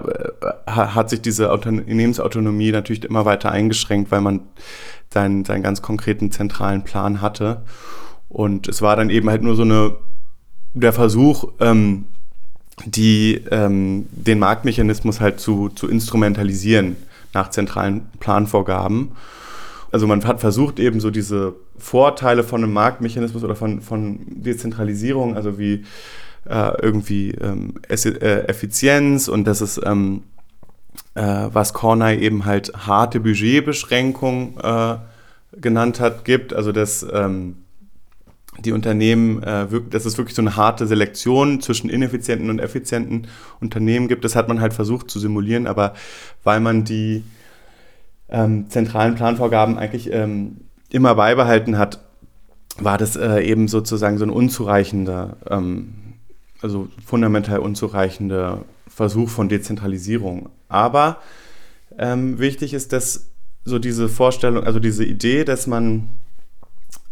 Speaker 2: hat sich diese Unternehmensautonomie natürlich immer weiter eingeschränkt, weil man seinen, seinen ganz konkreten zentralen Plan hatte. Und es war dann eben halt nur so eine, der Versuch, ähm, die, ähm, den Marktmechanismus halt zu, zu instrumentalisieren nach zentralen Planvorgaben. Also man hat versucht eben so diese Vorteile von einem Marktmechanismus oder von, von Dezentralisierung, also wie äh, irgendwie ähm, äh, Effizienz und das ist, ähm, äh, was Corney eben halt harte Budgetbeschränkung äh, genannt hat, gibt. Also dass ähm, die Unternehmen, äh, dass es wirklich so eine harte Selektion zwischen ineffizienten und effizienten Unternehmen gibt. Das hat man halt versucht zu simulieren, aber weil man die ähm, zentralen Planvorgaben eigentlich ähm, immer beibehalten hat, war das äh, eben sozusagen so ein unzureichender, ähm, also fundamental unzureichender Versuch von Dezentralisierung. Aber ähm, wichtig ist, dass so diese Vorstellung, also diese Idee, dass man,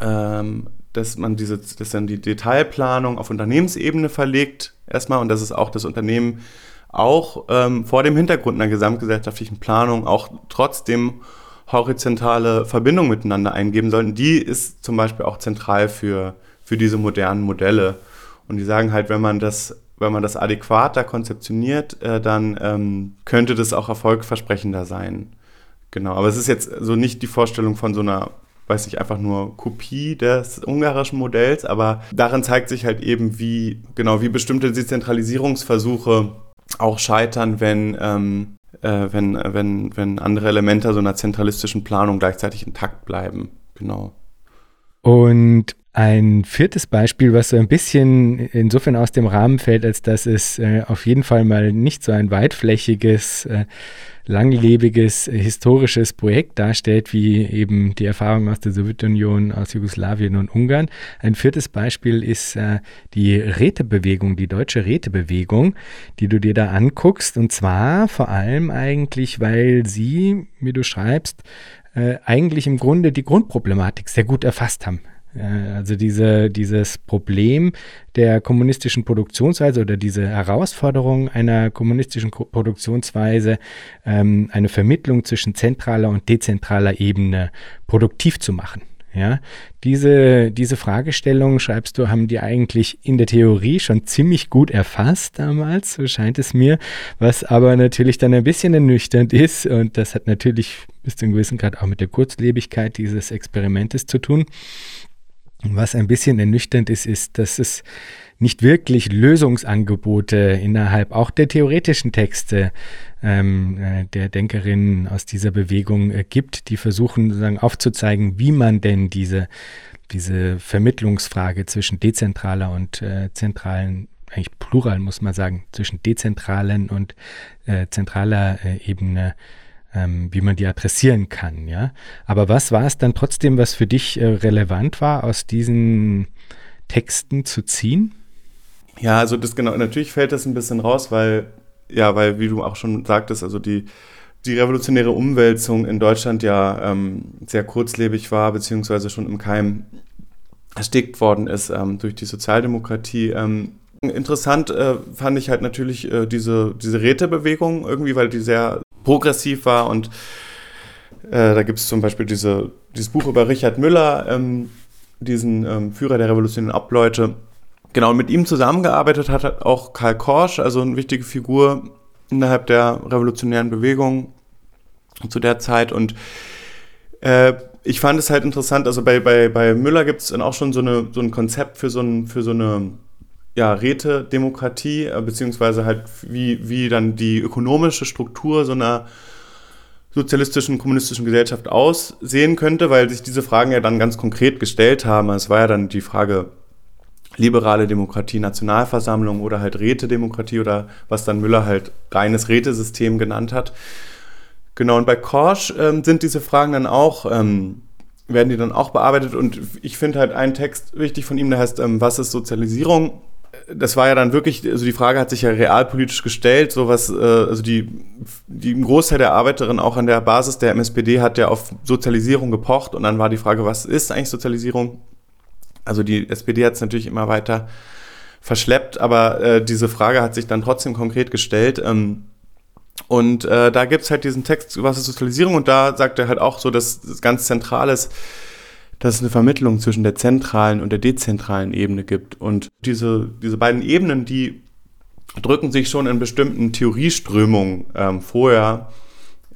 Speaker 2: ähm, dass man diese, dass dann die Detailplanung auf Unternehmensebene verlegt, erstmal, und dass es auch das Unternehmen auch ähm, vor dem Hintergrund einer gesamtgesellschaftlichen Planung auch trotzdem horizontale Verbindungen miteinander eingeben sollten, die ist zum Beispiel auch zentral für, für diese modernen Modelle. Und die sagen halt, wenn man das, wenn man das adäquater konzeptioniert, äh, dann ähm, könnte das auch erfolgversprechender sein. Genau, aber es ist jetzt so nicht die Vorstellung von so einer, weiß nicht, einfach nur Kopie des ungarischen Modells, aber darin zeigt sich halt eben, wie, genau, wie bestimmte Dezentralisierungsversuche auch scheitern, wenn, ähm, äh, wenn, wenn, wenn andere Elemente so einer zentralistischen Planung gleichzeitig intakt bleiben. Genau.
Speaker 1: Und ein viertes Beispiel, was so ein bisschen insofern aus dem Rahmen fällt, als dass es äh, auf jeden Fall mal nicht so ein weitflächiges äh, langlebiges historisches Projekt darstellt, wie eben die Erfahrung aus der Sowjetunion, aus Jugoslawien und Ungarn. Ein viertes Beispiel ist äh, die Rätebewegung, die deutsche Rätebewegung, die du dir da anguckst. Und zwar vor allem eigentlich, weil sie, wie du schreibst, äh, eigentlich im Grunde die Grundproblematik sehr gut erfasst haben. Also diese, dieses Problem der kommunistischen Produktionsweise oder diese Herausforderung einer kommunistischen Produktionsweise, ähm, eine Vermittlung zwischen zentraler und dezentraler Ebene produktiv zu machen. Ja, diese, diese Fragestellung, schreibst du, haben die eigentlich in der Theorie schon ziemlich gut erfasst damals, so scheint es mir, was aber natürlich dann ein bisschen ernüchternd ist und das hat natürlich bis zu einem gewissen Grad auch mit der Kurzlebigkeit dieses Experimentes zu tun. Was ein bisschen ernüchternd ist, ist, dass es nicht wirklich Lösungsangebote innerhalb auch der theoretischen Texte ähm, äh, der Denkerinnen aus dieser Bewegung äh, gibt, die versuchen sozusagen aufzuzeigen, wie man denn diese, diese Vermittlungsfrage zwischen dezentraler und äh, zentralen, eigentlich plural muss man sagen, zwischen dezentralen und äh, zentraler äh, Ebene ähm, wie man die adressieren kann, ja. Aber was war es dann trotzdem, was für dich äh, relevant war, aus diesen Texten zu ziehen?
Speaker 2: Ja, also das genau, natürlich fällt das ein bisschen raus, weil, ja, weil, wie du auch schon sagtest, also die, die revolutionäre Umwälzung in Deutschland ja ähm, sehr kurzlebig war, beziehungsweise schon im Keim erstickt worden ist ähm, durch die Sozialdemokratie. Ähm, interessant äh, fand ich halt natürlich äh, diese, diese Rätebewegung irgendwie, weil die sehr progressiv war und äh, da gibt es zum Beispiel diese, dieses Buch über Richard Müller, ähm, diesen ähm, Führer der revolutionären Ableute. Genau, und mit ihm zusammengearbeitet hat auch Karl Korsch, also eine wichtige Figur innerhalb der revolutionären Bewegung zu der Zeit. Und äh, ich fand es halt interessant, also bei, bei, bei Müller gibt es dann auch schon so, eine, so ein Konzept für so, ein, für so eine ja, Rätedemokratie, äh, beziehungsweise halt wie, wie dann die ökonomische Struktur so einer sozialistischen, kommunistischen Gesellschaft aussehen könnte, weil sich diese Fragen ja dann ganz konkret gestellt haben. Es war ja dann die Frage liberale Demokratie, Nationalversammlung oder halt Rätedemokratie oder was dann Müller halt reines Rätesystem genannt hat. Genau, und bei Korsch ähm, sind diese Fragen dann auch, ähm, werden die dann auch bearbeitet und ich finde halt einen Text wichtig von ihm, der heißt, ähm, was ist Sozialisierung? Das war ja dann wirklich, also die Frage hat sich ja realpolitisch gestellt, so was, äh, also die, die ein Großteil der Arbeiterinnen auch an der Basis der MSPD hat ja auf Sozialisierung gepocht und dann war die Frage, was ist eigentlich Sozialisierung? Also die SPD hat es natürlich immer weiter verschleppt, aber äh, diese Frage hat sich dann trotzdem konkret gestellt. Ähm, und äh, da gibt's halt diesen Text, was ist Sozialisierung? Und da sagt er halt auch so, dass das ganz Zentrales dass es eine Vermittlung zwischen der zentralen und der dezentralen Ebene gibt. Und diese, diese beiden Ebenen, die drücken sich schon in bestimmten Theorieströmungen ähm, vorher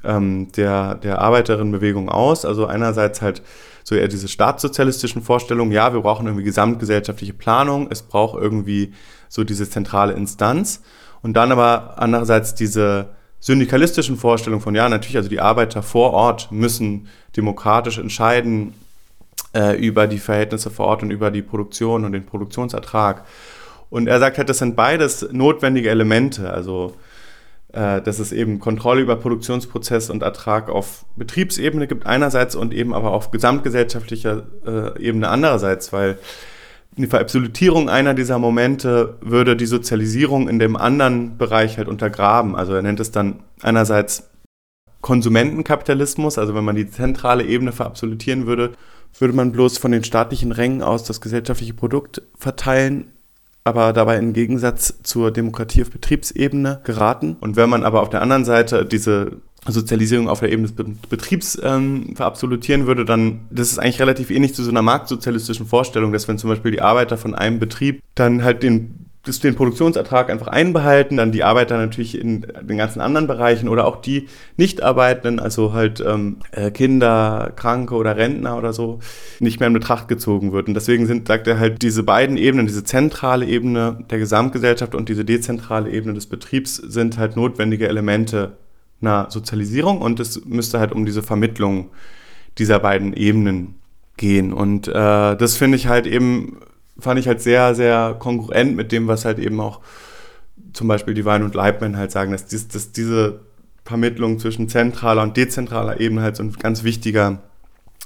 Speaker 2: ähm, der, der Arbeiterinnenbewegung aus. Also einerseits halt so eher diese staatssozialistischen Vorstellungen, ja, wir brauchen irgendwie gesamtgesellschaftliche Planung, es braucht irgendwie so diese zentrale Instanz. Und dann aber andererseits diese syndikalistischen Vorstellungen von, ja, natürlich, also die Arbeiter vor Ort müssen demokratisch entscheiden, äh, über die Verhältnisse vor Ort und über die Produktion und den Produktionsertrag. Und er sagt halt, das sind beides notwendige Elemente. Also äh, dass es eben Kontrolle über Produktionsprozess und Ertrag auf Betriebsebene gibt einerseits und eben aber auf gesamtgesellschaftlicher äh, Ebene andererseits, weil die Verabsolutierung einer dieser Momente würde die Sozialisierung in dem anderen Bereich halt untergraben. Also er nennt es dann einerseits Konsumentenkapitalismus, also wenn man die zentrale Ebene verabsolutieren würde, würde man bloß von den staatlichen Rängen aus das gesellschaftliche Produkt verteilen aber dabei im Gegensatz zur Demokratie auf Betriebsebene geraten. Und wenn man aber auf der anderen Seite diese Sozialisierung auf der Ebene des Betriebs ähm, verabsolutieren würde, dann das ist eigentlich relativ ähnlich zu so einer marktsozialistischen Vorstellung, dass wenn zum Beispiel die Arbeiter von einem Betrieb dann halt den das den Produktionsertrag einfach einbehalten, dann die Arbeiter natürlich in den ganzen anderen Bereichen oder auch die Nichtarbeitenden, also halt ähm, äh, Kinder, Kranke oder Rentner oder so, nicht mehr in Betracht gezogen wird. Und deswegen sind, sagt er halt, diese beiden Ebenen, diese zentrale Ebene der Gesamtgesellschaft und diese dezentrale Ebene des Betriebs sind halt notwendige Elemente einer Sozialisierung und es müsste halt um diese Vermittlung dieser beiden Ebenen gehen. Und äh, das finde ich halt eben fand ich halt sehr, sehr kongruent mit dem, was halt eben auch zum Beispiel die Wein und Leibman halt sagen, dass, dies, dass diese Vermittlung zwischen zentraler und dezentraler Ebene halt so ein ganz wichtiger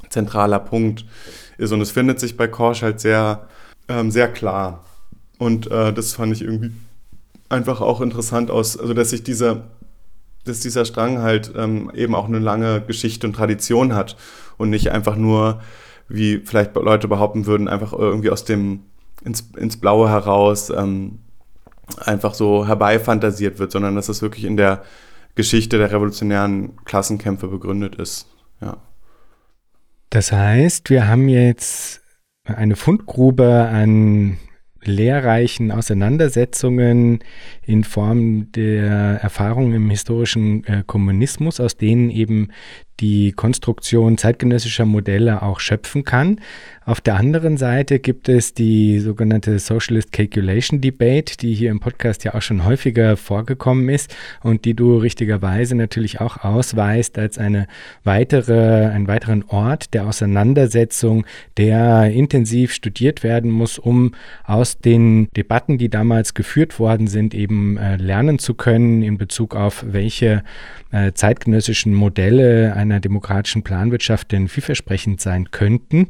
Speaker 2: zentraler Punkt ist. Und es findet sich bei Korsch halt sehr, ähm, sehr klar. Und äh, das fand ich irgendwie einfach auch interessant aus, also dass sich dieser, dass dieser Strang halt ähm, eben auch eine lange Geschichte und Tradition hat und nicht einfach nur wie vielleicht Leute behaupten würden, einfach irgendwie aus dem ins, ins Blaue heraus ähm, einfach so herbeifantasiert wird, sondern dass es wirklich in der Geschichte der revolutionären Klassenkämpfe begründet ist. Ja.
Speaker 1: Das heißt, wir haben jetzt eine Fundgrube an lehrreichen Auseinandersetzungen in Form der Erfahrungen im historischen äh, Kommunismus, aus denen eben die Konstruktion zeitgenössischer Modelle auch schöpfen kann. Auf der anderen Seite gibt es die sogenannte Socialist Calculation Debate, die hier im Podcast ja auch schon häufiger vorgekommen ist und die du richtigerweise natürlich auch ausweist als eine weitere, einen weiteren Ort der Auseinandersetzung, der intensiv studiert werden muss, um aus den Debatten, die damals geführt worden sind, eben äh, lernen zu können in Bezug auf welche äh, zeitgenössischen Modelle einer demokratischen Planwirtschaft denn vielversprechend sein könnten.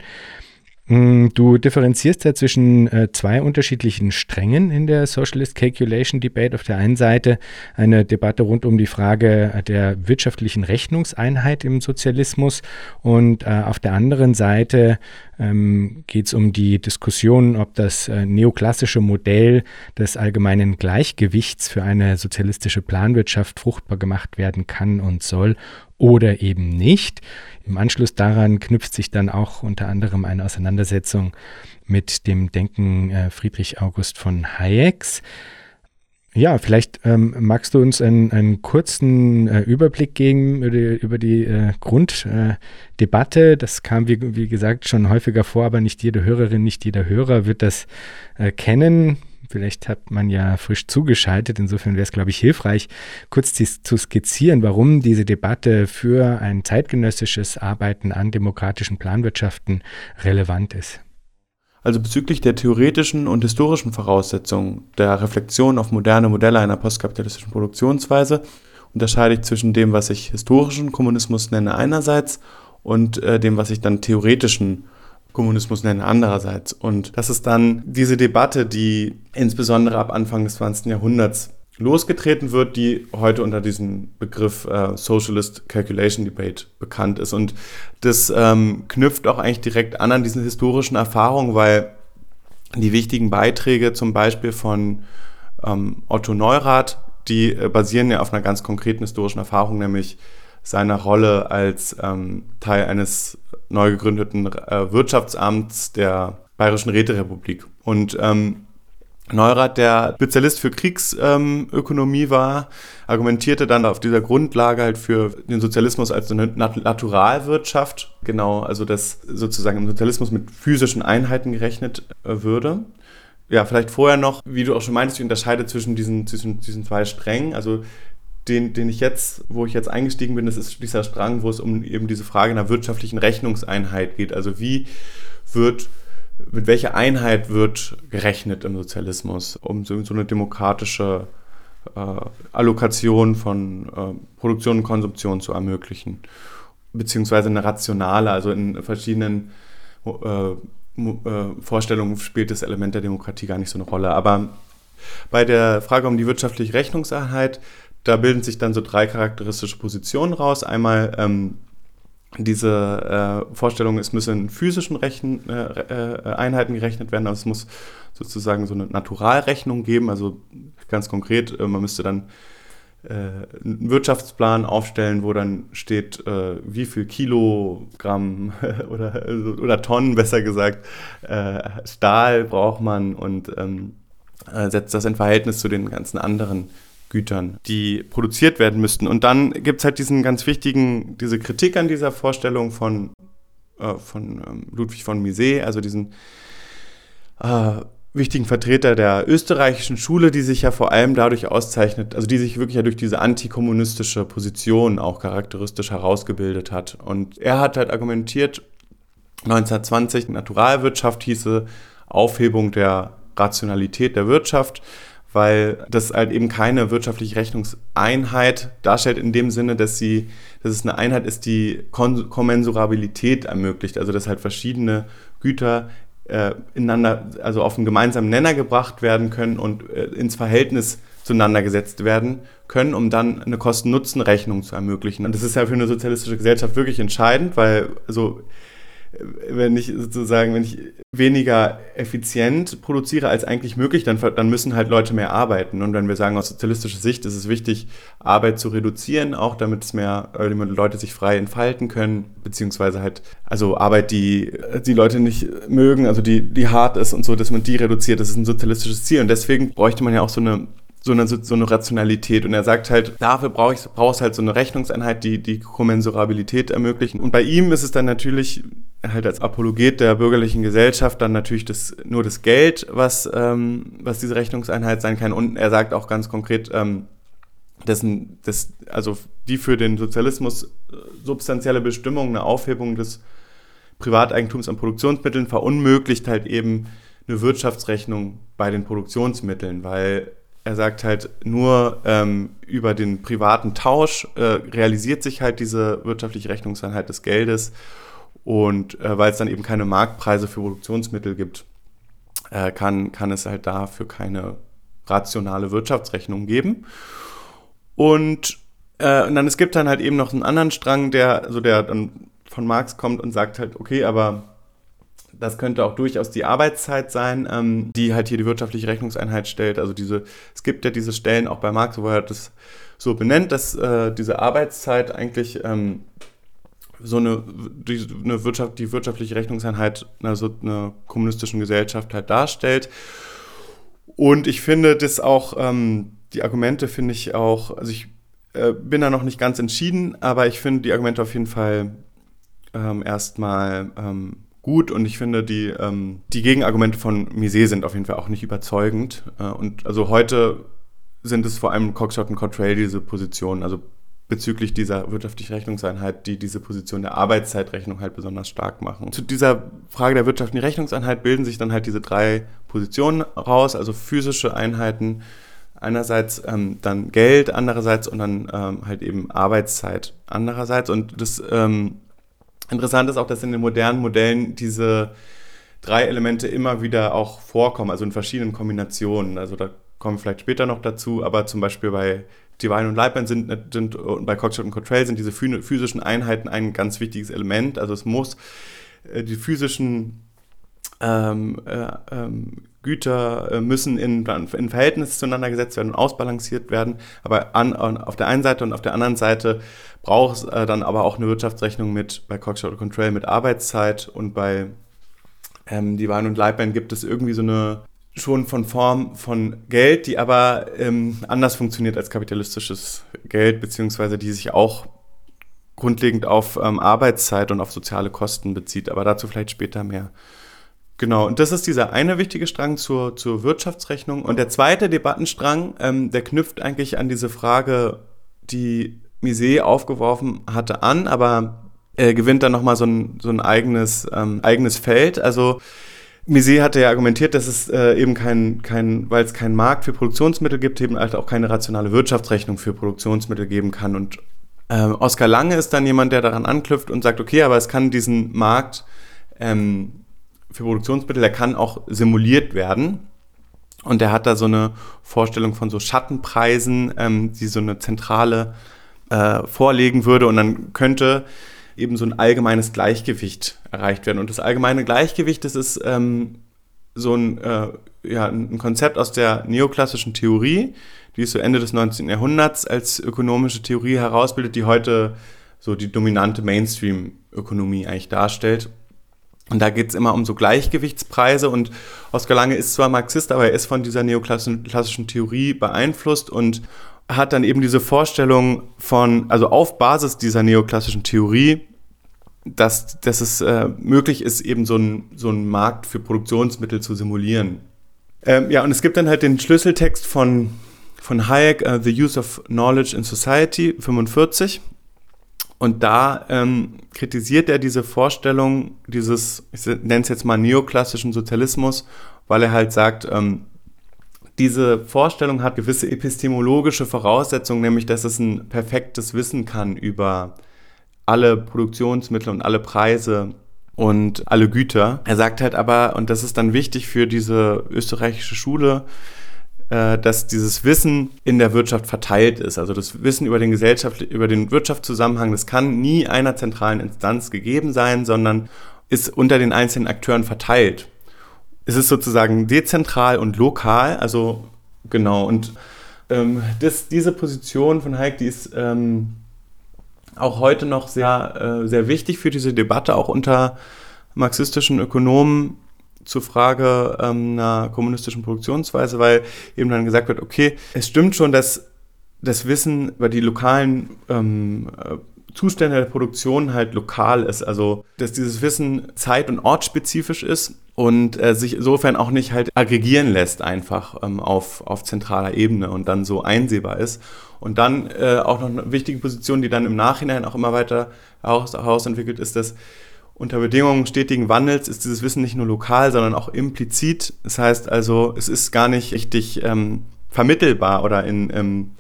Speaker 1: Mm, du differenzierst ja zwischen äh, zwei unterschiedlichen Strängen in der Socialist Calculation Debate. Auf der einen Seite eine Debatte rund um die Frage der wirtschaftlichen Rechnungseinheit im Sozialismus und äh, auf der anderen Seite ähm, geht es um die Diskussion, ob das äh, neoklassische Modell des allgemeinen Gleichgewichts für eine sozialistische Planwirtschaft fruchtbar gemacht werden kann und soll oder eben nicht. Im Anschluss daran knüpft sich dann auch unter anderem eine Auseinandersetzung mit dem Denken äh, Friedrich August von Hayeks. Ja, vielleicht ähm, magst du uns einen, einen kurzen äh, Überblick geben über die, über die äh, Grunddebatte. Das kam, wie, wie gesagt, schon häufiger vor, aber nicht jede Hörerin, nicht jeder Hörer wird das äh, kennen. Vielleicht hat man ja frisch zugeschaltet. Insofern wäre es, glaube ich, hilfreich, kurz zu skizzieren, warum diese Debatte für ein zeitgenössisches Arbeiten an demokratischen Planwirtschaften relevant ist.
Speaker 2: Also bezüglich der theoretischen und historischen Voraussetzungen der Reflexion auf moderne Modelle einer postkapitalistischen Produktionsweise unterscheide ich zwischen dem, was ich historischen Kommunismus nenne einerseits und äh, dem, was ich dann theoretischen Kommunismus nennen andererseits. Und das ist dann diese Debatte, die insbesondere ab Anfang des 20. Jahrhunderts losgetreten wird, die heute unter diesem Begriff äh, Socialist Calculation Debate bekannt ist. Und das ähm, knüpft auch eigentlich direkt an an diesen historischen Erfahrungen, weil die wichtigen Beiträge zum Beispiel von ähm, Otto Neurath, die äh, basieren ja auf einer ganz konkreten historischen Erfahrung, nämlich seiner Rolle als ähm, Teil eines neu gegründeten äh, Wirtschaftsamts der Bayerischen Räterepublik. Und ähm, Neurath, der Spezialist für Kriegsökonomie ähm, war, argumentierte dann auf dieser Grundlage halt für den Sozialismus als eine Naturalwirtschaft, genau, also dass sozusagen im Sozialismus mit physischen Einheiten gerechnet äh, würde. Ja, vielleicht vorher noch, wie du auch schon meintest, ich unterscheide zwischen diesen, zwischen diesen zwei Strängen. Also den, den ich jetzt, wo ich jetzt eingestiegen bin, das ist dieser Strang, wo es um eben diese Frage einer wirtschaftlichen Rechnungseinheit geht. Also wie wird, mit welcher Einheit wird gerechnet im Sozialismus, um so, so eine demokratische äh, Allokation von äh, Produktion und Konsumption zu ermöglichen, beziehungsweise eine rationale, also in verschiedenen äh, äh, Vorstellungen spielt das Element der Demokratie gar nicht so eine Rolle. Aber bei der Frage um die wirtschaftliche Rechnungseinheit, da bilden sich dann so drei charakteristische Positionen raus. Einmal ähm, diese äh, Vorstellung, es müssen in physischen Rechen, äh, äh, Einheiten gerechnet werden, also es muss sozusagen so eine Naturalrechnung geben, also ganz konkret, äh, man müsste dann äh, einen Wirtschaftsplan aufstellen, wo dann steht, äh, wie viel Kilogramm oder, oder Tonnen, besser gesagt, Stahl braucht man und ähm, setzt das in Verhältnis zu den ganzen anderen Gütern, die produziert werden müssten. Und dann gibt es halt diesen ganz wichtigen, diese Kritik an dieser Vorstellung von, äh, von ähm, Ludwig von Mises, also diesen äh, wichtigen Vertreter der österreichischen Schule, die sich ja vor allem dadurch auszeichnet, also die sich wirklich ja durch diese antikommunistische Position auch charakteristisch herausgebildet hat. Und er hat halt argumentiert, 1920 Naturalwirtschaft hieße Aufhebung der Rationalität der Wirtschaft weil das halt eben keine wirtschaftliche Rechnungseinheit darstellt in dem Sinne, dass sie, dass es eine Einheit ist, die Kommensurabilität ermöglicht, also dass halt verschiedene Güter äh, ineinander, also auf einen gemeinsamen Nenner gebracht werden können und äh, ins Verhältnis zueinander gesetzt werden können, um dann eine Kosten-Nutzen-Rechnung zu ermöglichen. Und das ist ja für eine sozialistische Gesellschaft wirklich entscheidend, weil also wenn ich sozusagen, wenn ich weniger effizient produziere als eigentlich möglich, dann, dann müssen halt Leute mehr arbeiten. Und wenn wir sagen, aus sozialistischer Sicht ist es wichtig, Arbeit zu reduzieren, auch damit es mehr, äh, Leute sich frei entfalten können, beziehungsweise halt, also Arbeit, die die Leute nicht mögen, also die, die hart ist und so, dass man die reduziert, das ist ein sozialistisches Ziel. Und deswegen bräuchte man ja auch so eine so eine, so eine Rationalität. Und er sagt halt, dafür brauche ich brauchst halt so eine Rechnungseinheit, die die Kommensurabilität ermöglichen. Und bei ihm ist es dann natürlich halt als Apologet der bürgerlichen Gesellschaft dann natürlich das, nur das Geld, was, ähm, was diese Rechnungseinheit sein kann. Und er sagt auch ganz konkret, ähm, dessen, das, also die für den Sozialismus äh, substanzielle Bestimmung, eine Aufhebung des Privateigentums an Produktionsmitteln verunmöglicht halt eben eine Wirtschaftsrechnung bei den Produktionsmitteln, weil er sagt halt, nur ähm, über den privaten Tausch äh, realisiert sich halt diese wirtschaftliche Rechnungseinheit des Geldes. Und äh, weil es dann eben keine Marktpreise für Produktionsmittel gibt, äh, kann, kann es halt dafür keine rationale Wirtschaftsrechnung geben. Und, äh, und dann es gibt dann halt eben noch einen anderen Strang, der, also der dann von Marx kommt und sagt halt, okay, aber das könnte auch durchaus die Arbeitszeit sein, ähm, die halt hier die wirtschaftliche Rechnungseinheit stellt. Also diese, es gibt ja diese Stellen auch bei Marx, wo er das so benennt, dass äh, diese Arbeitszeit eigentlich ähm, so eine, die, eine Wirtschaft, die wirtschaftliche Rechnungseinheit also einer kommunistischen Gesellschaft halt darstellt. Und ich finde das auch, ähm, die Argumente finde ich auch, also ich äh, bin da noch nicht ganz entschieden, aber ich finde die Argumente auf jeden Fall ähm, erstmal ähm, gut und ich finde, die, ähm, die Gegenargumente von Mises sind auf jeden Fall auch nicht überzeugend. Äh, und also heute sind es vor allem Cockshot und Cottrell diese Positionen, also bezüglich dieser wirtschaftlichen Rechnungseinheit, die diese Position der Arbeitszeitrechnung halt besonders stark machen. Zu dieser Frage der wirtschaftlichen Rechnungseinheit bilden sich dann halt diese drei Positionen raus, also physische Einheiten, einerseits ähm, dann Geld, andererseits und dann ähm, halt eben Arbeitszeit andererseits. Und das ähm, Interessant ist auch, dass in den modernen Modellen diese drei Elemente immer wieder auch vorkommen, also in verschiedenen Kombinationen. Also da kommen wir vielleicht später noch dazu, aber zum Beispiel bei Divine und Lightman sind, sind und bei Cockshot und Cottrell sind diese physischen Einheiten ein ganz wichtiges Element. Also es muss äh, die physischen ähm, äh, ähm, Güter äh, müssen in, in Verhältnis zueinander gesetzt werden und ausbalanciert werden. Aber an, auf der einen Seite und auf der anderen Seite braucht es äh, dann aber auch eine Wirtschaftsrechnung mit bei Cockshot Control mit Arbeitszeit und bei ähm, Divine und Lightband gibt es irgendwie so eine schon von Form von Geld, die aber ähm, anders funktioniert als kapitalistisches Geld, beziehungsweise die sich auch grundlegend auf ähm, Arbeitszeit und auf soziale Kosten bezieht. Aber dazu vielleicht später mehr. Genau, und das ist dieser eine wichtige Strang zur, zur Wirtschaftsrechnung. Und der zweite Debattenstrang, ähm, der knüpft eigentlich an diese Frage, die Mises aufgeworfen hatte, an, aber äh, gewinnt dann nochmal so ein, so ein eigenes, ähm, eigenes Feld. Also Miset hatte ja argumentiert, dass es äh, eben kein, kein weil es keinen Markt für Produktionsmittel gibt, eben halt auch keine rationale Wirtschaftsrechnung für Produktionsmittel geben kann. Und äh, Oskar Lange ist dann jemand, der daran anknüpft und sagt, okay, aber es kann diesen Markt ähm, für Produktionsmittel, der kann auch simuliert werden. Und der hat da so eine Vorstellung von so Schattenpreisen, ähm, die so eine zentrale äh, vorlegen würde. Und dann könnte eben so ein allgemeines Gleichgewicht erreicht werden. Und das allgemeine Gleichgewicht, das ist ähm, so ein, äh, ja, ein Konzept aus der neoklassischen Theorie, die es so Ende des 19. Jahrhunderts als ökonomische Theorie herausbildet, die heute so die dominante Mainstream-Ökonomie eigentlich darstellt. Und da geht es immer um so Gleichgewichtspreise und Oskar Lange ist zwar Marxist, aber er ist von dieser neoklassischen Theorie beeinflusst und hat dann eben diese Vorstellung von, also auf Basis dieser neoklassischen Theorie, dass, dass es äh, möglich ist, eben so einen so Markt für Produktionsmittel zu simulieren. Ähm, ja, und es gibt dann halt den Schlüsseltext von, von Hayek, uh, The Use of Knowledge in Society, 45. Und da ähm, kritisiert er diese Vorstellung dieses, ich nenne es jetzt mal neoklassischen Sozialismus, weil er halt sagt, ähm, diese Vorstellung hat gewisse epistemologische Voraussetzungen, nämlich dass es ein perfektes Wissen kann über alle Produktionsmittel und alle Preise und alle Güter. Er sagt halt aber, und das ist dann wichtig für diese österreichische Schule, dass dieses Wissen in der Wirtschaft verteilt ist. Also das Wissen über den Gesellschaft, über den Wirtschaftszusammenhang, das kann nie einer zentralen Instanz gegeben sein, sondern ist unter den einzelnen Akteuren verteilt es ist sozusagen dezentral und lokal, also genau. Und ähm, das, diese Position von Hayek, die ist ähm, auch heute noch sehr, äh, sehr wichtig für diese Debatte, auch unter marxistischen Ökonomen zur Frage ähm, einer kommunistischen Produktionsweise, weil eben dann gesagt wird, okay, es stimmt schon, dass das Wissen über die lokalen ähm, äh, Zustände der Produktion halt lokal ist. Also, dass dieses Wissen zeit- und ortsspezifisch ist und äh, sich insofern auch nicht halt aggregieren lässt einfach ähm, auf, auf zentraler Ebene und dann so einsehbar ist. Und dann äh, auch noch eine wichtige Position, die dann im Nachhinein auch immer weiter herausentwickelt, ist, dass unter Bedingungen stetigen Wandels ist dieses Wissen nicht nur lokal, sondern auch implizit. Das heißt also, es ist gar nicht richtig ähm, vermittelbar oder in ähm,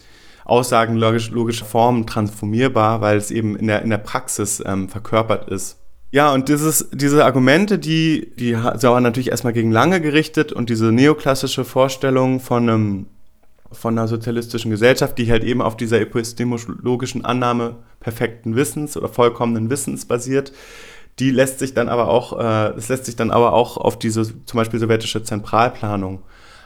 Speaker 2: Aussagen logisch, logischer Form transformierbar, weil es eben in der, in der Praxis ähm, verkörpert ist. Ja, und dieses, diese Argumente, die, die waren natürlich erstmal gegen Lange gerichtet und diese neoklassische Vorstellung von einem von einer sozialistischen Gesellschaft, die halt eben auf dieser epistemologischen Annahme perfekten Wissens oder vollkommenen Wissens basiert, die lässt sich dann aber auch, äh, das lässt sich dann aber auch auf diese zum Beispiel sowjetische Zentralplanung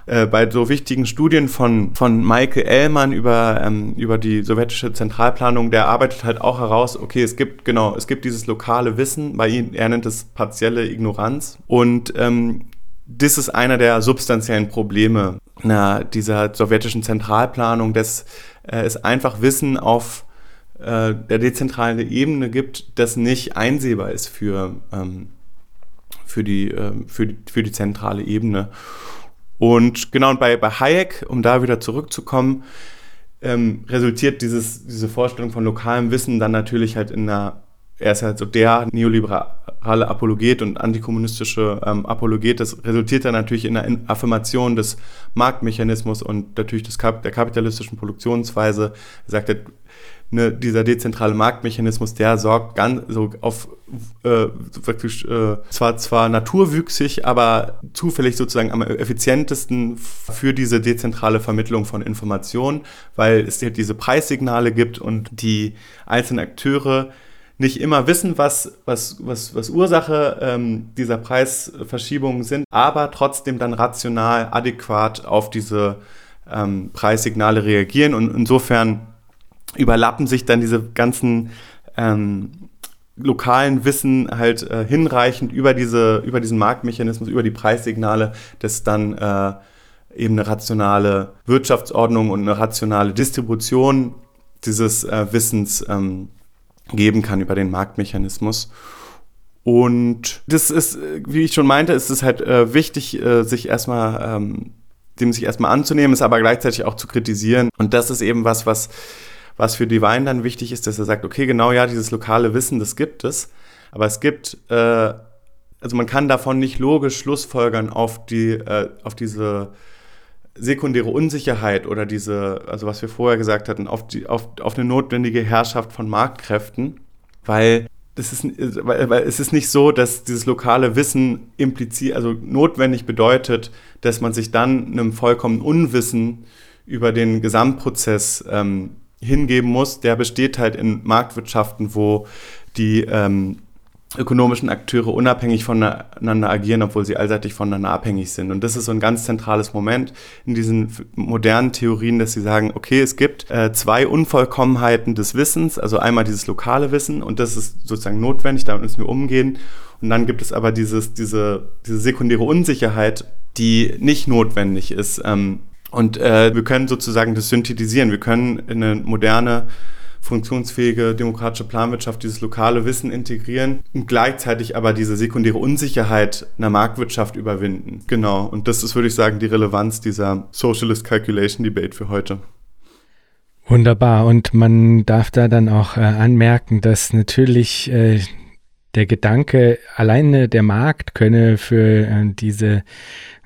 Speaker 2: äh, bei so wichtigen Studien von, von Michael Ellmann über, ähm, über die sowjetische Zentralplanung, der arbeitet halt auch heraus, okay, es gibt, genau, es gibt dieses lokale Wissen, bei ihm, er nennt es partielle Ignoranz. Und ähm, das ist einer der substanziellen Probleme na, dieser sowjetischen Zentralplanung, dass äh, es einfach Wissen auf äh, der dezentralen Ebene gibt, das nicht einsehbar ist für, ähm, für, die, äh, für, die, für die zentrale Ebene. Und genau, bei, bei Hayek, um da wieder zurückzukommen, ähm, resultiert dieses, diese Vorstellung von lokalem Wissen dann natürlich halt in einer, er ist halt so der neoliberale Apologet und antikommunistische ähm, Apologet, das resultiert dann natürlich in einer Affirmation des Marktmechanismus und natürlich des Kap der kapitalistischen Produktionsweise. Er sagt, ne, dieser dezentrale Marktmechanismus, der sorgt ganz so auf äh, wirklich äh, zwar zwar naturwüchsig, aber zufällig sozusagen am effizientesten für diese dezentrale Vermittlung von Informationen, weil es halt diese Preissignale gibt und die einzelnen Akteure nicht immer wissen, was, was, was, was Ursache ähm, dieser Preisverschiebungen sind, aber trotzdem dann rational, adäquat auf diese ähm, Preissignale reagieren. Und insofern überlappen sich dann diese ganzen ähm, lokalen Wissen halt äh, hinreichend über, diese, über diesen Marktmechanismus, über die Preissignale, dass dann äh, eben eine rationale Wirtschaftsordnung und eine rationale Distribution dieses äh, Wissens ähm, geben kann über den Marktmechanismus. Und das ist, wie ich schon meinte, ist es halt äh, wichtig, äh, sich erstmal ähm, dem sich erstmal anzunehmen, es aber gleichzeitig auch zu kritisieren. Und das ist eben was, was was für Divine dann wichtig ist, dass er sagt, okay, genau ja, dieses lokale Wissen, das gibt es, aber es gibt äh, also man kann davon nicht logisch Schlussfolgern auf die, äh, auf diese sekundäre Unsicherheit oder diese, also was wir vorher gesagt hatten, auf, die, auf, auf eine notwendige Herrschaft von Marktkräften, weil das ist, weil, weil es ist nicht so, dass dieses lokale Wissen impliziert, also notwendig bedeutet, dass man sich dann einem vollkommenen Unwissen über den Gesamtprozess ähm, hingeben muss. Der besteht halt in Marktwirtschaften, wo die ähm, ökonomischen Akteure unabhängig voneinander agieren, obwohl sie allseitig voneinander abhängig sind. Und das ist so ein ganz zentrales Moment in diesen modernen Theorien, dass sie sagen, okay, es gibt äh, zwei Unvollkommenheiten des Wissens, also einmal dieses lokale Wissen und das ist sozusagen notwendig, damit müssen wir umgehen. Und dann gibt es aber dieses, diese, diese sekundäre Unsicherheit, die nicht notwendig ist. Ähm, und äh, wir können sozusagen das synthetisieren. Wir können in eine moderne funktionsfähige demokratische Planwirtschaft dieses lokale Wissen integrieren und gleichzeitig aber diese sekundäre Unsicherheit einer Marktwirtschaft überwinden. Genau, und das ist, würde ich sagen, die Relevanz dieser Socialist Calculation Debate für heute.
Speaker 1: Wunderbar. Und man darf da dann auch äh, anmerken, dass natürlich äh, der Gedanke, alleine der Markt könne für äh, diese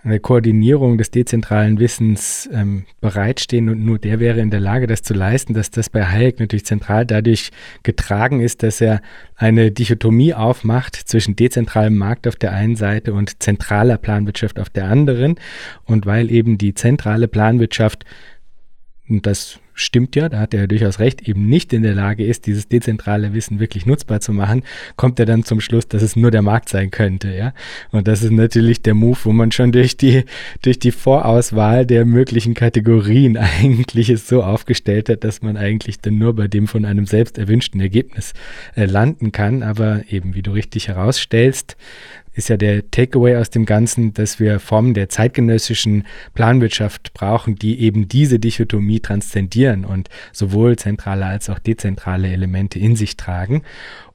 Speaker 1: eine Koordinierung des dezentralen Wissens ähm, bereitstehen und nur der wäre in der Lage, das zu leisten, dass das bei Hayek natürlich zentral dadurch getragen ist, dass er eine Dichotomie aufmacht zwischen dezentralem Markt auf der einen Seite und zentraler Planwirtschaft auf der anderen. Und weil eben die zentrale Planwirtschaft, und das stimmt ja, da hat er durchaus recht, eben nicht in der Lage ist, dieses dezentrale Wissen wirklich nutzbar zu machen, kommt er dann zum Schluss, dass es nur der Markt sein könnte, ja. Und das ist natürlich der Move, wo man schon durch die, durch die Vorauswahl der möglichen Kategorien eigentlich es so aufgestellt hat, dass man eigentlich dann nur bei dem von einem selbst erwünschten Ergebnis äh, landen kann. Aber eben, wie du richtig herausstellst, ist ja der Takeaway aus dem Ganzen, dass wir Formen der zeitgenössischen Planwirtschaft brauchen, die eben diese Dichotomie transzendieren und sowohl zentrale als auch dezentrale Elemente in sich tragen.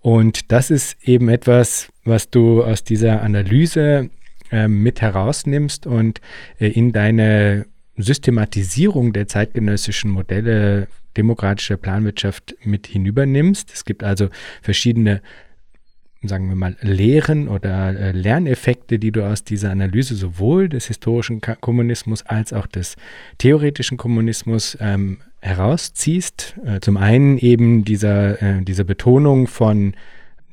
Speaker 1: Und das ist eben etwas, was du aus dieser Analyse äh, mit herausnimmst und äh, in deine Systematisierung der zeitgenössischen Modelle demokratischer Planwirtschaft mit hinübernimmst. Es gibt also verschiedene sagen wir mal, Lehren oder äh, Lerneffekte, die du aus dieser Analyse sowohl des historischen Kommunismus als auch des theoretischen Kommunismus ähm, herausziehst. Äh, zum einen eben dieser, äh, diese Betonung von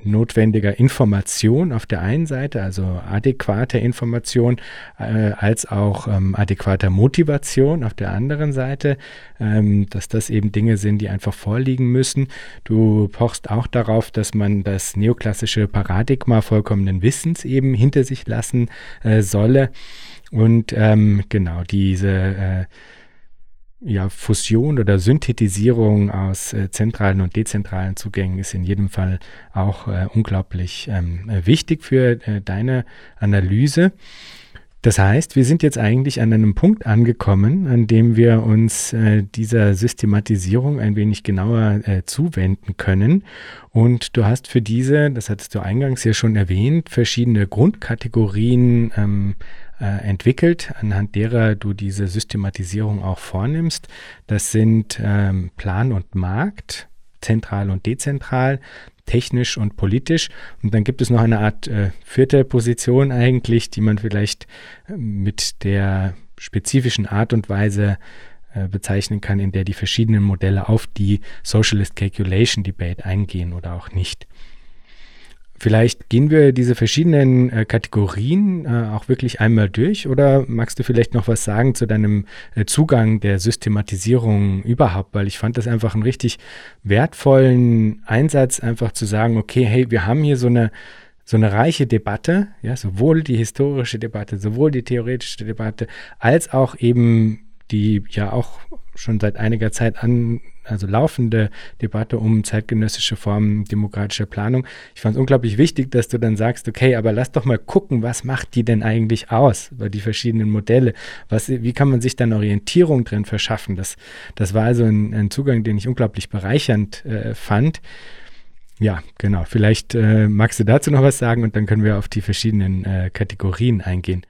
Speaker 1: notwendiger Information auf der einen Seite, also adäquater Information, äh, als auch ähm, adäquater Motivation auf der anderen Seite, ähm, dass das eben Dinge sind, die einfach vorliegen müssen. Du pochst auch darauf, dass man das neoklassische Paradigma vollkommenen Wissens eben hinter sich lassen äh, solle. Und ähm, genau diese äh, ja, Fusion oder Synthetisierung aus äh, zentralen und dezentralen Zugängen ist in jedem Fall auch äh, unglaublich ähm, äh, wichtig für äh, deine Analyse. Das heißt, wir sind jetzt eigentlich an einem Punkt angekommen, an dem wir uns äh, dieser Systematisierung ein wenig genauer äh, zuwenden können. Und du hast für diese, das hattest du eingangs ja schon erwähnt, verschiedene Grundkategorien ähm, äh, entwickelt, anhand derer du diese Systematisierung auch vornimmst. Das sind ähm, Plan und Markt, zentral und dezentral, technisch und politisch. Und dann gibt es noch eine Art äh, vierte Position eigentlich, die man vielleicht äh, mit der spezifischen Art und Weise äh, bezeichnen kann, in der die verschiedenen Modelle auf die Socialist Calculation Debate eingehen oder auch nicht. Vielleicht gehen wir diese verschiedenen äh, Kategorien äh, auch wirklich einmal durch oder magst du vielleicht noch was sagen zu deinem äh, Zugang der Systematisierung überhaupt? Weil ich fand das einfach einen richtig wertvollen Einsatz, einfach zu sagen, okay, hey, wir haben hier so eine so eine reiche Debatte, ja, sowohl die historische Debatte, sowohl die theoretische Debatte, als auch eben die ja auch schon seit einiger Zeit an, also laufende Debatte um zeitgenössische Formen demokratischer Planung. Ich fand es unglaublich wichtig, dass du dann sagst, okay, aber lass doch mal gucken, was macht die denn eigentlich aus, über die verschiedenen Modelle? Was, wie kann man sich dann Orientierung drin verschaffen? Das, das war also ein, ein Zugang, den ich unglaublich bereichernd äh, fand. Ja, genau. Vielleicht äh, magst du dazu noch was sagen und dann können wir auf die verschiedenen äh, Kategorien eingehen.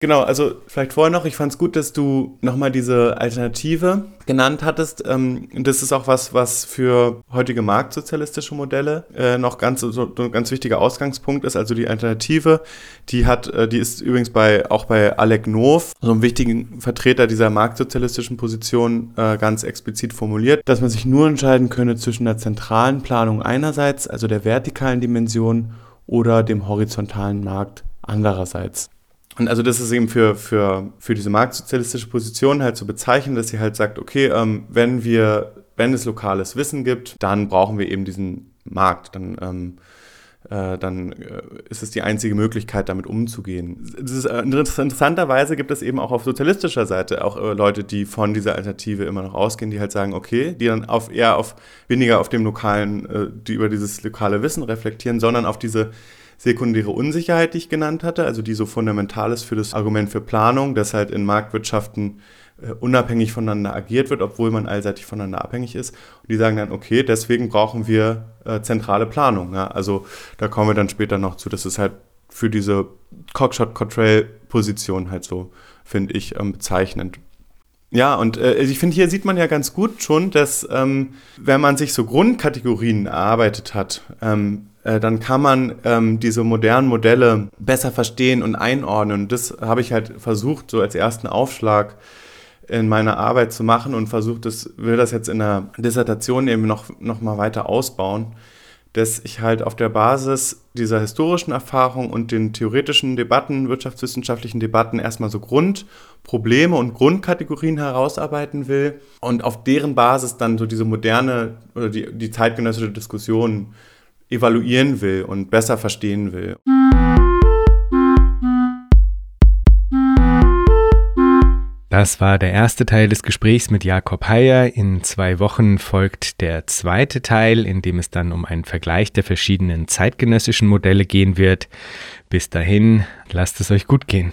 Speaker 2: Genau, also vielleicht vorher noch, ich fand es gut, dass du nochmal diese Alternative genannt hattest. Ähm, das ist auch was, was für heutige marktsozialistische Modelle äh, noch ganz, so, ein ganz wichtiger Ausgangspunkt ist. Also die Alternative, die hat, äh, die ist übrigens bei, auch bei Alec Nov, so einem wichtigen Vertreter dieser marktsozialistischen Position, äh, ganz explizit formuliert, dass man sich nur entscheiden könne zwischen der zentralen Planung einerseits, also der vertikalen Dimension, oder dem horizontalen Markt andererseits. Und also das ist eben für, für, für diese marktsozialistische Position halt so bezeichnend, dass sie halt sagt, okay, ähm, wenn wir, wenn es lokales Wissen gibt, dann brauchen wir eben diesen Markt. Dann, ähm, äh, dann äh, ist es die einzige Möglichkeit, damit umzugehen. Ist, äh, interessanterweise gibt es eben auch auf sozialistischer Seite auch äh, Leute, die von dieser Alternative immer noch ausgehen, die halt sagen, okay, die dann auf eher auf weniger auf dem lokalen, äh, die über dieses lokale Wissen reflektieren, sondern auf diese sekundäre Unsicherheit, die ich genannt hatte, also die so fundamental ist für das Argument für Planung, dass halt in Marktwirtschaften äh, unabhängig voneinander agiert wird, obwohl man allseitig voneinander abhängig ist. Und die sagen dann, okay, deswegen brauchen wir äh, zentrale Planung. Ja? Also da kommen wir dann später noch zu. Das ist halt für diese Cockshot-Cottrail-Position halt so, finde ich, ähm, bezeichnend. Ja, und äh, ich finde, hier sieht man ja ganz gut schon, dass ähm, wenn man sich so Grundkategorien erarbeitet hat, ähm, äh, dann kann man ähm, diese modernen Modelle besser verstehen und einordnen. Und das habe ich halt versucht, so als ersten Aufschlag in meiner Arbeit zu machen und versucht, das, will das jetzt in der Dissertation eben noch, noch mal weiter ausbauen, dass ich halt auf der Basis dieser historischen Erfahrung und den theoretischen Debatten, wirtschaftswissenschaftlichen Debatten erstmal so Grundprobleme und Grundkategorien herausarbeiten will und auf deren Basis dann so diese moderne oder die, die zeitgenössische Diskussion evaluieren will und besser verstehen will.
Speaker 1: Das war der erste Teil des Gesprächs mit Jakob Heyer. In zwei Wochen folgt der zweite Teil, in dem es dann um einen Vergleich der verschiedenen zeitgenössischen Modelle gehen wird. Bis dahin, lasst es euch gut gehen.